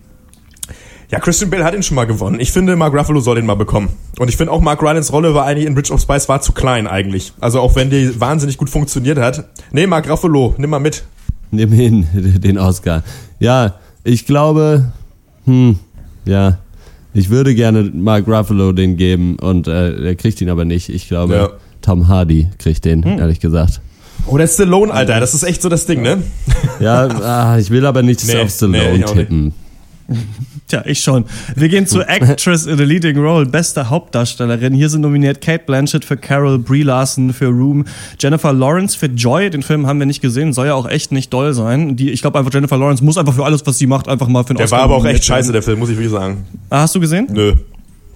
ja, Christian Bale hat ihn schon mal gewonnen. Ich finde, Mark Ruffalo soll den mal bekommen. Und ich finde auch, Mark Rylans Rolle war eigentlich in Bridge of Spies war zu klein eigentlich. Also auch wenn die wahnsinnig gut funktioniert hat. Nee, Mark Ruffalo, nimm mal mit. Nimm hin, den Oscar. Ja, ich glaube, hm, ja, ich würde gerne Mark Ruffalo den geben und äh, er kriegt ihn aber nicht. Ich glaube, Ja. Tom Hardy kriegt den, ehrlich gesagt. Oh, der Stallone, Alter, das ist echt so das Ding, ne? Ja, ah, ich will aber nicht Nee, auf Stallone nee, tippen. Tja, ich schon. Wir gehen zu Actress in a Leading Role, beste Hauptdarstellerin. Hier sind nominiert Kate Blanchett für Carol, Brie Larson für Room, Jennifer Lawrence für Joy. Den Film haben wir nicht gesehen, soll ja auch echt nicht doll sein. Die, ich glaube einfach, Jennifer Lawrence muss einfach für alles, was sie macht, einfach mal für einen Der Oscar war aber auch echt scheiße, der Film, muss ich wirklich sagen. Ah, hast du gesehen? Nö.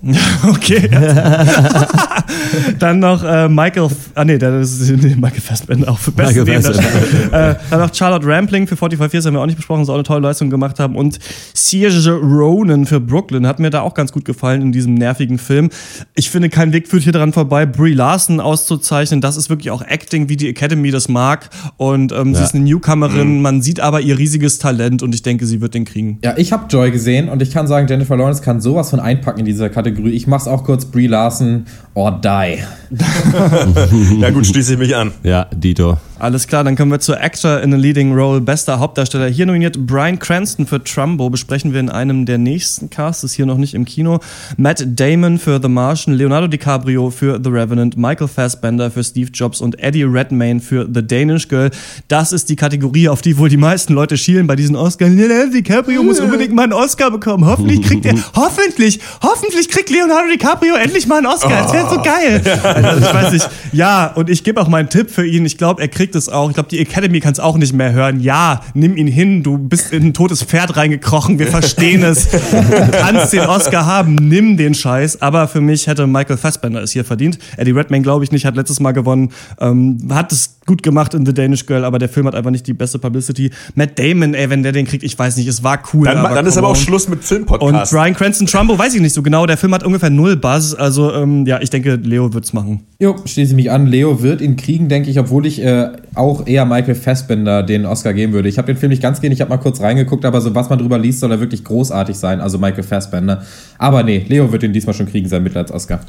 Okay. dann noch äh, Michael, ah nee, das ist nee, Michael Fassbender auch für Michael Nebendarsteller. äh, Dann noch Charlotte Rampling für 45 Years haben wir auch nicht besprochen, soll eine tolle Leistung gemacht haben und Saoirse Ronan für Brooklyn hat mir da auch ganz gut gefallen in diesem nervigen Film. Ich finde, kein Weg führt hier dran vorbei, Brie Larson auszuzeichnen. Das ist wirklich auch Acting, wie die Academy das mag und ähm, sie Ja. ist eine Newcomerin, man sieht aber ihr riesiges Talent und ich denke, sie wird den kriegen. Ja, ich habe Joy gesehen und ich kann sagen, Jennifer Lawrence kann sowas von einpacken in dieser Kategorie. Ich mach's auch kurz, Brie Larson or die. Ja gut, schließe ich mich an. Ja, Dito. Alles klar, dann kommen wir zur Actor in a Leading Role, bester Hauptdarsteller. Hier nominiert Brian Cranston für Trumbo, besprechen wir in einem der nächsten Casts, ist hier noch nicht im Kino. Matt Damon für The Martian, Leonardo DiCaprio für The Revenant, Michael Fassbender für Steve Jobs und Eddie Redmayne für The Danish Girl. Das ist die Kategorie, auf die wohl die meisten Leute schielen bei diesen Oscars. Leonardo DiCaprio muss unbedingt mal einen Oscar bekommen. Hoffentlich kriegt er, hoffentlich, hoffentlich kriegt Leonardo DiCaprio endlich mal einen Oscar. Das wäre so geil. Also, ich weiß nicht. Ja, und ich gebe auch meinen Tipp für ihn. Ich glaube, er kriegt es auch. Ich glaube, die Academy kann es auch nicht mehr hören. Ja, nimm ihn hin. Du bist in ein totes Pferd reingekrochen. Wir verstehen es. Du kannst den Oscar haben. Nimm den Scheiß. Aber für mich hätte Michael Fassbender es hier verdient. Eddie Redmayne glaube ich nicht. Hat letztes Mal gewonnen. Ähm, hat es gut gemacht in The Danish Girl, aber der Film hat einfach nicht die beste Publicity. Matt Damon, ey, wenn der den kriegt, ich weiß nicht, es war cool. Dann, dann ist aber auch. Schluss mit Und Filmpodcast. Brian Cranston Trumbo weiß ich nicht so genau. Der Film hat ungefähr null Buzz. Also, ähm, ja, ich denke, Leo wird's machen. Jo, schließe ich mich an. Leo wird ihn kriegen, denke ich, obwohl ich äh, auch eher Michael Fassbender den Oscar geben würde. Ich habe den Film nicht ganz gesehen, ich habe mal kurz reingeguckt, aber so was man drüber liest, soll er wirklich großartig sein, also Michael Fassbender. Aber nee, Leo wird ihn diesmal schon kriegen, sein Mitleids-Oscar.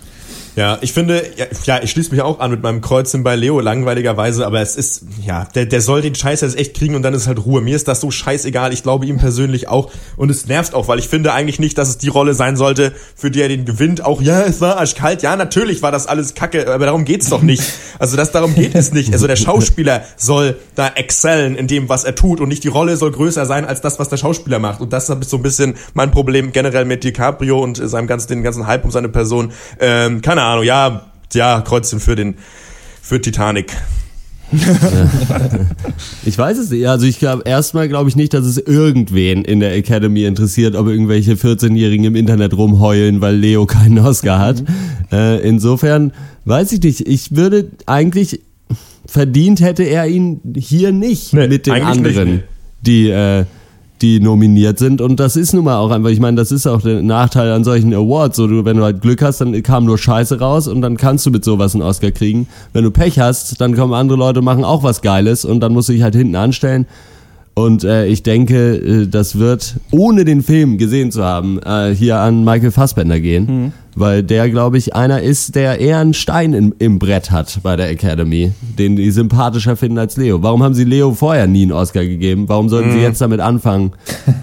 Ja, ich finde, ja, ich schließe mich auch an mit meinem Kreuzen bei Leo, langweiligerweise, aber es ist, ja, der, der soll den Scheiß jetzt echt kriegen und dann ist halt Ruhe. Mir ist das so scheißegal, ich glaube ihm persönlich auch und es nervt auch, weil ich finde eigentlich nicht, dass es die Rolle sein sollte, für die er den gewinnt. Auch, ja, es war arschkalt, ja, natürlich war das alles kacke, aber darum geht's doch nicht. Also das, darum geht es nicht. Also der Schauspieler soll da excellen in dem, was er tut und nicht die Rolle soll größer sein als das, was der Schauspieler macht. Und das ist so ein bisschen mein Problem generell mit DiCaprio und seinem ganzen, den ganzen Hype um seine Person. Ähm, keine Ahnung, ja, ja, Kreuzchen für den, für Titanic. Ich weiß es nicht. Also ich glaube, erstmal glaube ich nicht, dass es irgendwen in der Academy interessiert, ob irgendwelche 14-Jährigen im Internet rumheulen, weil Leo keinen Oscar hat. Äh, insofern weiß ich nicht. Ich würde eigentlich verdient hätte er ihn hier nicht Nee, mit den nicht, anderen, nee. die äh, die nominiert sind. Und das ist nun mal auch einfach, ich meine, das ist auch der Nachteil an solchen Awards. So, du, wenn du halt Glück hast, dann kam nur Scheiße raus und dann kannst du mit sowas einen Oscar kriegen. Wenn du Pech hast, dann kommen andere Leute und machen auch was Geiles und dann musst du dich halt hinten anstellen. Und äh, ich denke, äh, das wird, ohne den Film gesehen zu haben, äh, hier an Michael Fassbender gehen. Weil der, glaube ich, einer ist, der eher einen Stein im, im Brett hat bei der Academy, den die sympathischer finden als Leo. Warum haben sie Leo vorher nie einen Oscar gegeben? Warum sollten sie jetzt damit anfangen?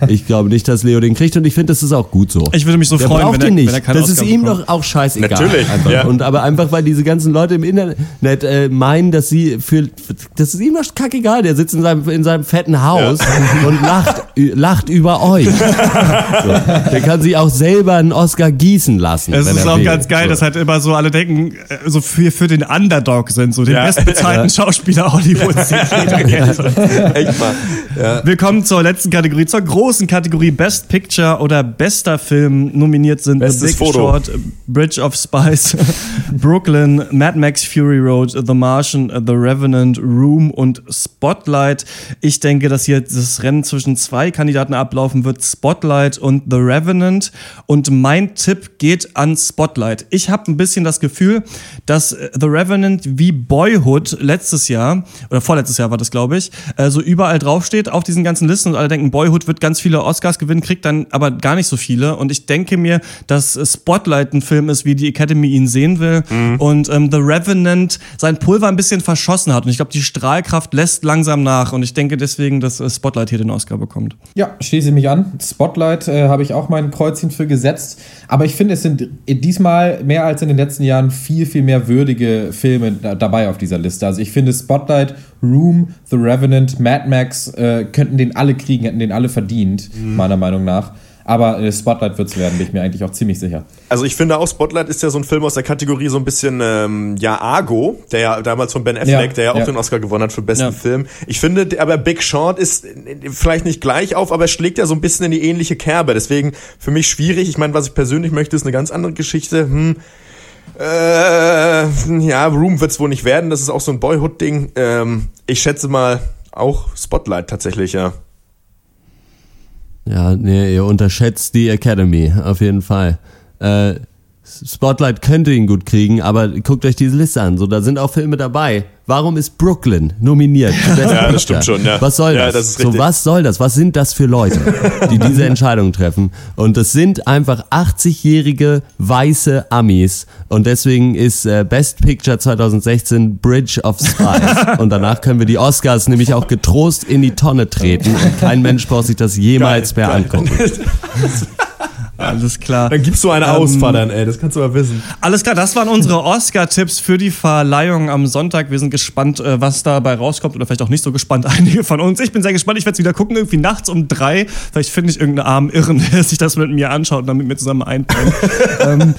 Ich glaube nicht, dass Leo den kriegt und ich finde, das ist auch gut so. Ich würde mich so der freuen, braucht wenn er, ihn nicht. wenn er keinen das Oscar ist ihm bekommt. doch auch scheißegal. Natürlich, Einfach. ja. Und aber einfach, weil diese ganzen Leute im Internet äh, meinen, dass sie für, das ist ihm doch kackegal. Der sitzt in seinem, in seinem fetten Haus und lacht, lacht über euch. so. Der kann sich auch selber einen Oscar gießen lassen. Es wenn ist auch ganz geil, So. dass halt immer so alle denken, äh, so für, für den Underdog sind, so den Ja. bestbezahlten Schauspieler Hollywoods. Echt mal. Ja. Wir kommen zur letzten Kategorie, zur großen Kategorie Best Picture oder bester Film. Nominiert sind Bestes The Big Foto. Short, Bridge of Spies, Brooklyn, Mad Max Fury Road, The Martian, The Revenant, Room und Spotlight. Ich denke, dass hier das Rennen zwischen zwei Kandidaten ablaufen wird, Spotlight und The Revenant. Und mein Tipp geht an Spotlight. Ich habe ein bisschen das Gefühl, dass äh, The Revenant wie Boyhood letztes Jahr, oder vorletztes Jahr war das, glaube ich, äh, so überall draufsteht auf diesen ganzen Listen und alle denken, Boyhood wird ganz viele Oscars gewinnen, kriegt dann aber gar nicht so viele. Und ich denke mir, dass äh, Spotlight ein Film ist, wie die Academy ihn sehen will. Und ähm, The Revenant sein Pulver ein bisschen verschossen hat. Und ich glaube, die Strahlkraft lässt langsam nach. Und ich denke deswegen, dass äh, Spotlight hier den Oscar bekommt. Ja, schließe mich an. Spotlight äh, habe ich auch mein Kreuzchen für gesetzt. Aber ich finde, es sind diesmal mehr als in den letzten Jahren viel, viel mehr würdige Filme da, dabei auf dieser Liste. Also ich finde Spotlight, Room, The Revenant, Mad Max äh, könnten den alle kriegen, hätten den alle verdient, meiner Meinung nach. Aber äh, Spotlight wird es werden, bin ich mir eigentlich auch ziemlich sicher. Also ich finde auch, Spotlight ist ja so ein Film aus der Kategorie so ein bisschen, ähm, ja, Argo, der ja damals von Ben Affleck, Ja, der ja auch ja. den Oscar gewonnen hat für besten Ja. Film. Ich finde, aber Big Short ist äh, vielleicht nicht gleich auf, aber er schlägt ja so ein bisschen in die ähnliche Kerbe. Deswegen für mich schwierig. Ich meine, was ich persönlich möchte, ist eine ganz andere Geschichte. Hm. Äh, ja, Room wird's wohl nicht werden. Das ist auch so ein Boyhood-Ding. Ähm, ich schätze mal auch Spotlight tatsächlich, ja. Ja, nee, ihr unterschätzt die Academy, auf jeden Fall. Äh, Spotlight könnte ihn gut kriegen, aber guckt euch diese Liste an. So, da sind auch Filme dabei. Warum ist Brooklyn nominiert? Ja, das stimmt schon, ja. Was soll Ja, das? das so, was soll das? Was sind das für Leute, die diese Entscheidung treffen? Und es sind einfach 80-jährige weiße Amis. Und deswegen ist äh, Best Picture 2016 Bridge of Spies. Und danach können wir die Oscars nämlich auch getrost in die Tonne treten. Und kein Mensch braucht sich das jemals mehr angucken. Alles klar. Dann gibst du eine Ähm, aus, ey, das kannst du mal wissen. Alles klar, das waren unsere Oscar-Tipps für die Verleihung am Sonntag. Wir sind gespannt, äh, was dabei rauskommt oder vielleicht auch nicht so gespannt, einige von uns. Ich bin sehr gespannt, ich werde es wieder gucken, irgendwie nachts um drei. Vielleicht finde ich irgendeinen armen Irren, der sich das mit mir anschaut und dann mit mir zusammen einpennt. ähm,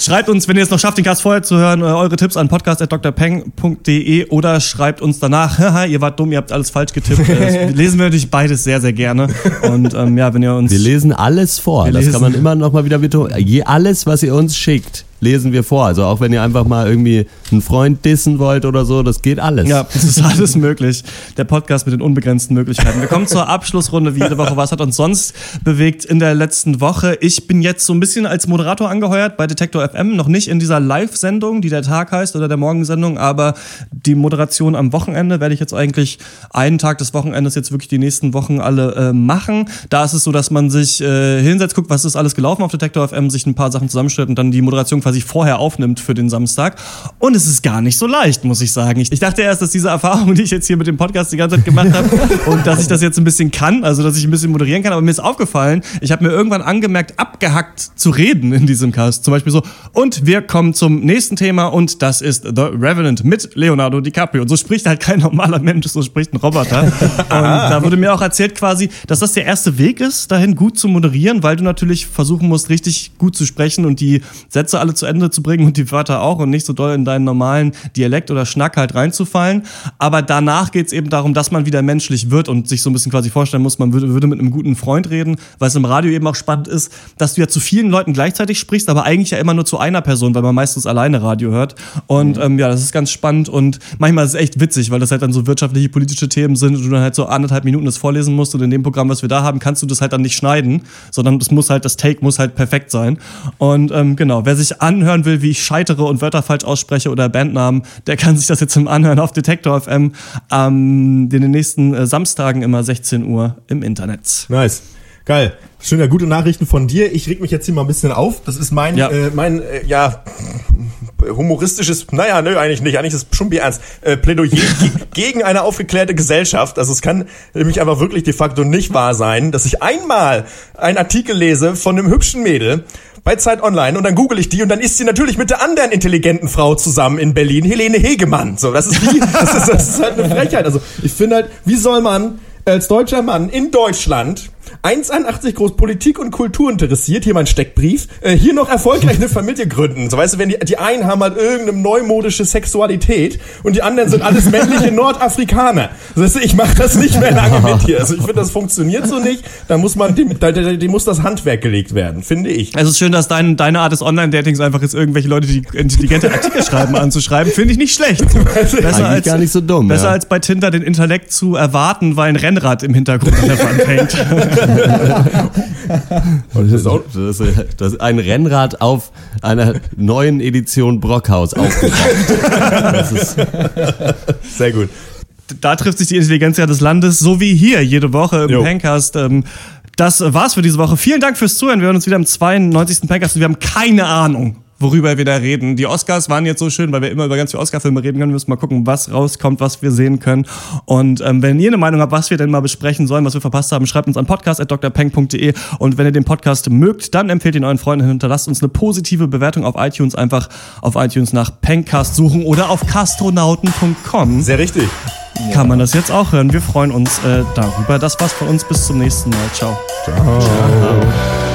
Schreibt uns, wenn ihr es noch schafft, den Cast vorher zu hören, äh, eure Tipps an podcast.drpeng.de oder schreibt uns danach, haha, ihr wart dumm, ihr habt alles falsch getippt. Äh, lesen wir natürlich beides sehr, sehr gerne. Und ähm, ja, wenn ihr uns... Wir lesen alles vor. Das kann man immer noch mal wieder betonen. Alles, was ihr uns schickt, lesen wir vor. Also auch wenn ihr einfach mal irgendwie einen Freund dissen wollt oder so, das geht alles. Ja, es ist alles möglich. Der Podcast mit den unbegrenzten Möglichkeiten. Wir kommen zur Abschlussrunde wie jede Woche. Was hat uns sonst bewegt in der letzten Woche? Ich bin jetzt so ein bisschen als Moderator angeheuert bei Detektor FM. Noch nicht in dieser Live-Sendung, die der Tag heißt oder der Morgensendung, aber die Moderation am Wochenende werde ich jetzt eigentlich einen Tag des Wochenendes jetzt wirklich die nächsten Wochen alle äh, machen. Da ist es so, dass man sich äh, hinsetzt, guckt, was ist alles gelaufen auf Detektor FM, sich ein paar Sachen zusammenstellt und dann die Moderation quasi vorher aufnimmt für den Samstag. Und es ist gar nicht so leicht, muss ich sagen. Ich, ich dachte erst, dass diese Erfahrung, die ich jetzt hier mit dem Podcast die ganze Zeit gemacht habe und dass ich das jetzt ein bisschen kann, also dass ich ein bisschen moderieren kann, aber mir ist aufgefallen, ich habe mir irgendwann angemerkt, abgehackt zu reden in diesem Cast. Zum Beispiel so, und wir kommen zum nächsten Thema und das ist The Revenant mit Leonardo DiCaprio. Und so spricht halt kein normaler Mensch, so spricht ein Roboter. Und da wurde mir auch erzählt quasi, dass das der erste Weg ist, dahin gut zu moderieren, weil du natürlich versuchen musst, richtig gut zu sprechen und die Sätze alle zu Ende zu bringen und die Wörter auch und nicht so doll in deinen normalen Dialekt oder Schnack halt reinzufallen. Aber danach geht es eben darum, dass man wieder menschlich wird und sich so ein bisschen quasi vorstellen muss, man würde, würde mit einem guten Freund reden, weil es im Radio eben auch spannend ist, dass du ja zu vielen Leuten gleichzeitig sprichst, aber eigentlich ja immer nur zu einer Person, weil man meistens alleine Radio hört. Und ähm, ja, das ist ganz spannend und manchmal ist es echt witzig, weil das halt dann so wirtschaftliche, politische Themen sind und du dann halt so anderthalb Minuten das vorlesen musst und in dem Programm, was wir da haben, kannst du das halt dann nicht schneiden, sondern das muss halt, das Take muss halt perfekt sein. Und ähm, genau, wer sich anhören will, wie ich scheitere und Wörter falsch ausspreche oder Bandnamen, der kann sich das jetzt im Anhören auf Detektor FM ähm, in den nächsten äh, Samstagen immer 16 Uhr im Internet. Nice. Geil. Schöne, gute Nachrichten von dir. Ich reg mich jetzt hier mal ein bisschen auf. Das ist mein, Ja. äh, mein, äh, ja, humoristisches, naja, nö, eigentlich nicht, eigentlich ist es schon ernst, äh, Plädoyer ge gegen eine aufgeklärte Gesellschaft. Also es kann nämlich einfach wirklich de facto nicht wahr sein, dass ich einmal einen Artikel lese von einem hübschen Mädel bei Zeit Online und dann google ich die und dann ist sie natürlich mit der anderen intelligenten Frau zusammen in Berlin, Helene Hegemann. So, das ist wie, das ist, das ist halt eine Frechheit. Also ich finde halt, wie soll man als deutscher Mann in Deutschland 1,81 groß Politik und Kultur interessiert, hier mein Steckbrief, äh, hier noch erfolgreich eine Familie gründen. So weißt du, wenn die, die einen haben halt irgendeine neumodische Sexualität und die anderen sind alles männliche Nordafrikaner. So, weißt du, ich mache das nicht mehr lange mit hier. Also ich finde, das funktioniert so nicht. Da muss man, dem, da, da, dem muss das Handwerk gelegt werden, finde ich. Es ist schön, dass dein, deine Art des Online-Datings einfach ist, irgendwelche Leute, die intelligente Artikel schreiben, anzuschreiben. Finde ich nicht schlecht. Besser Eigentlich gar nicht so dumm, Besser ja. als bei Tinder den Intellekt zu erwarten, weil ein Rennrad im Hintergrund an der Wand hängt. Das ist, das ist, das ist ein Rennrad auf einer neuen Edition Brockhaus ist, Sehr gut. da trifft sich die Intelligenz ja des Landes, so wie hier jede Woche im. Pencast. Ähm, das war's für diese Woche. Vielen Dank fürs Zuhören. Wir hören uns wieder im 92. Pencast und wir haben keine Ahnung, worüber wir da reden. Die Oscars waren jetzt so schön, weil wir immer über ganz viele Oscar-Filme reden können. Wir müssen mal gucken, was rauskommt, was wir sehen können. Und ähm, wenn ihr eine Meinung habt, was wir denn mal besprechen sollen, was wir verpasst haben, schreibt uns an podcast.drpeng.de. Und wenn ihr den Podcast mögt, dann empfehlt ihn euren Freunden, hinterlasst uns eine positive Bewertung auf iTunes. Einfach auf iTunes nach Pencast suchen oder auf castronauten.com. Sehr richtig. kann man das jetzt auch hören. Wir freuen uns äh, darüber. Das war's von uns. Bis zum nächsten Mal. Ciao. Ciao.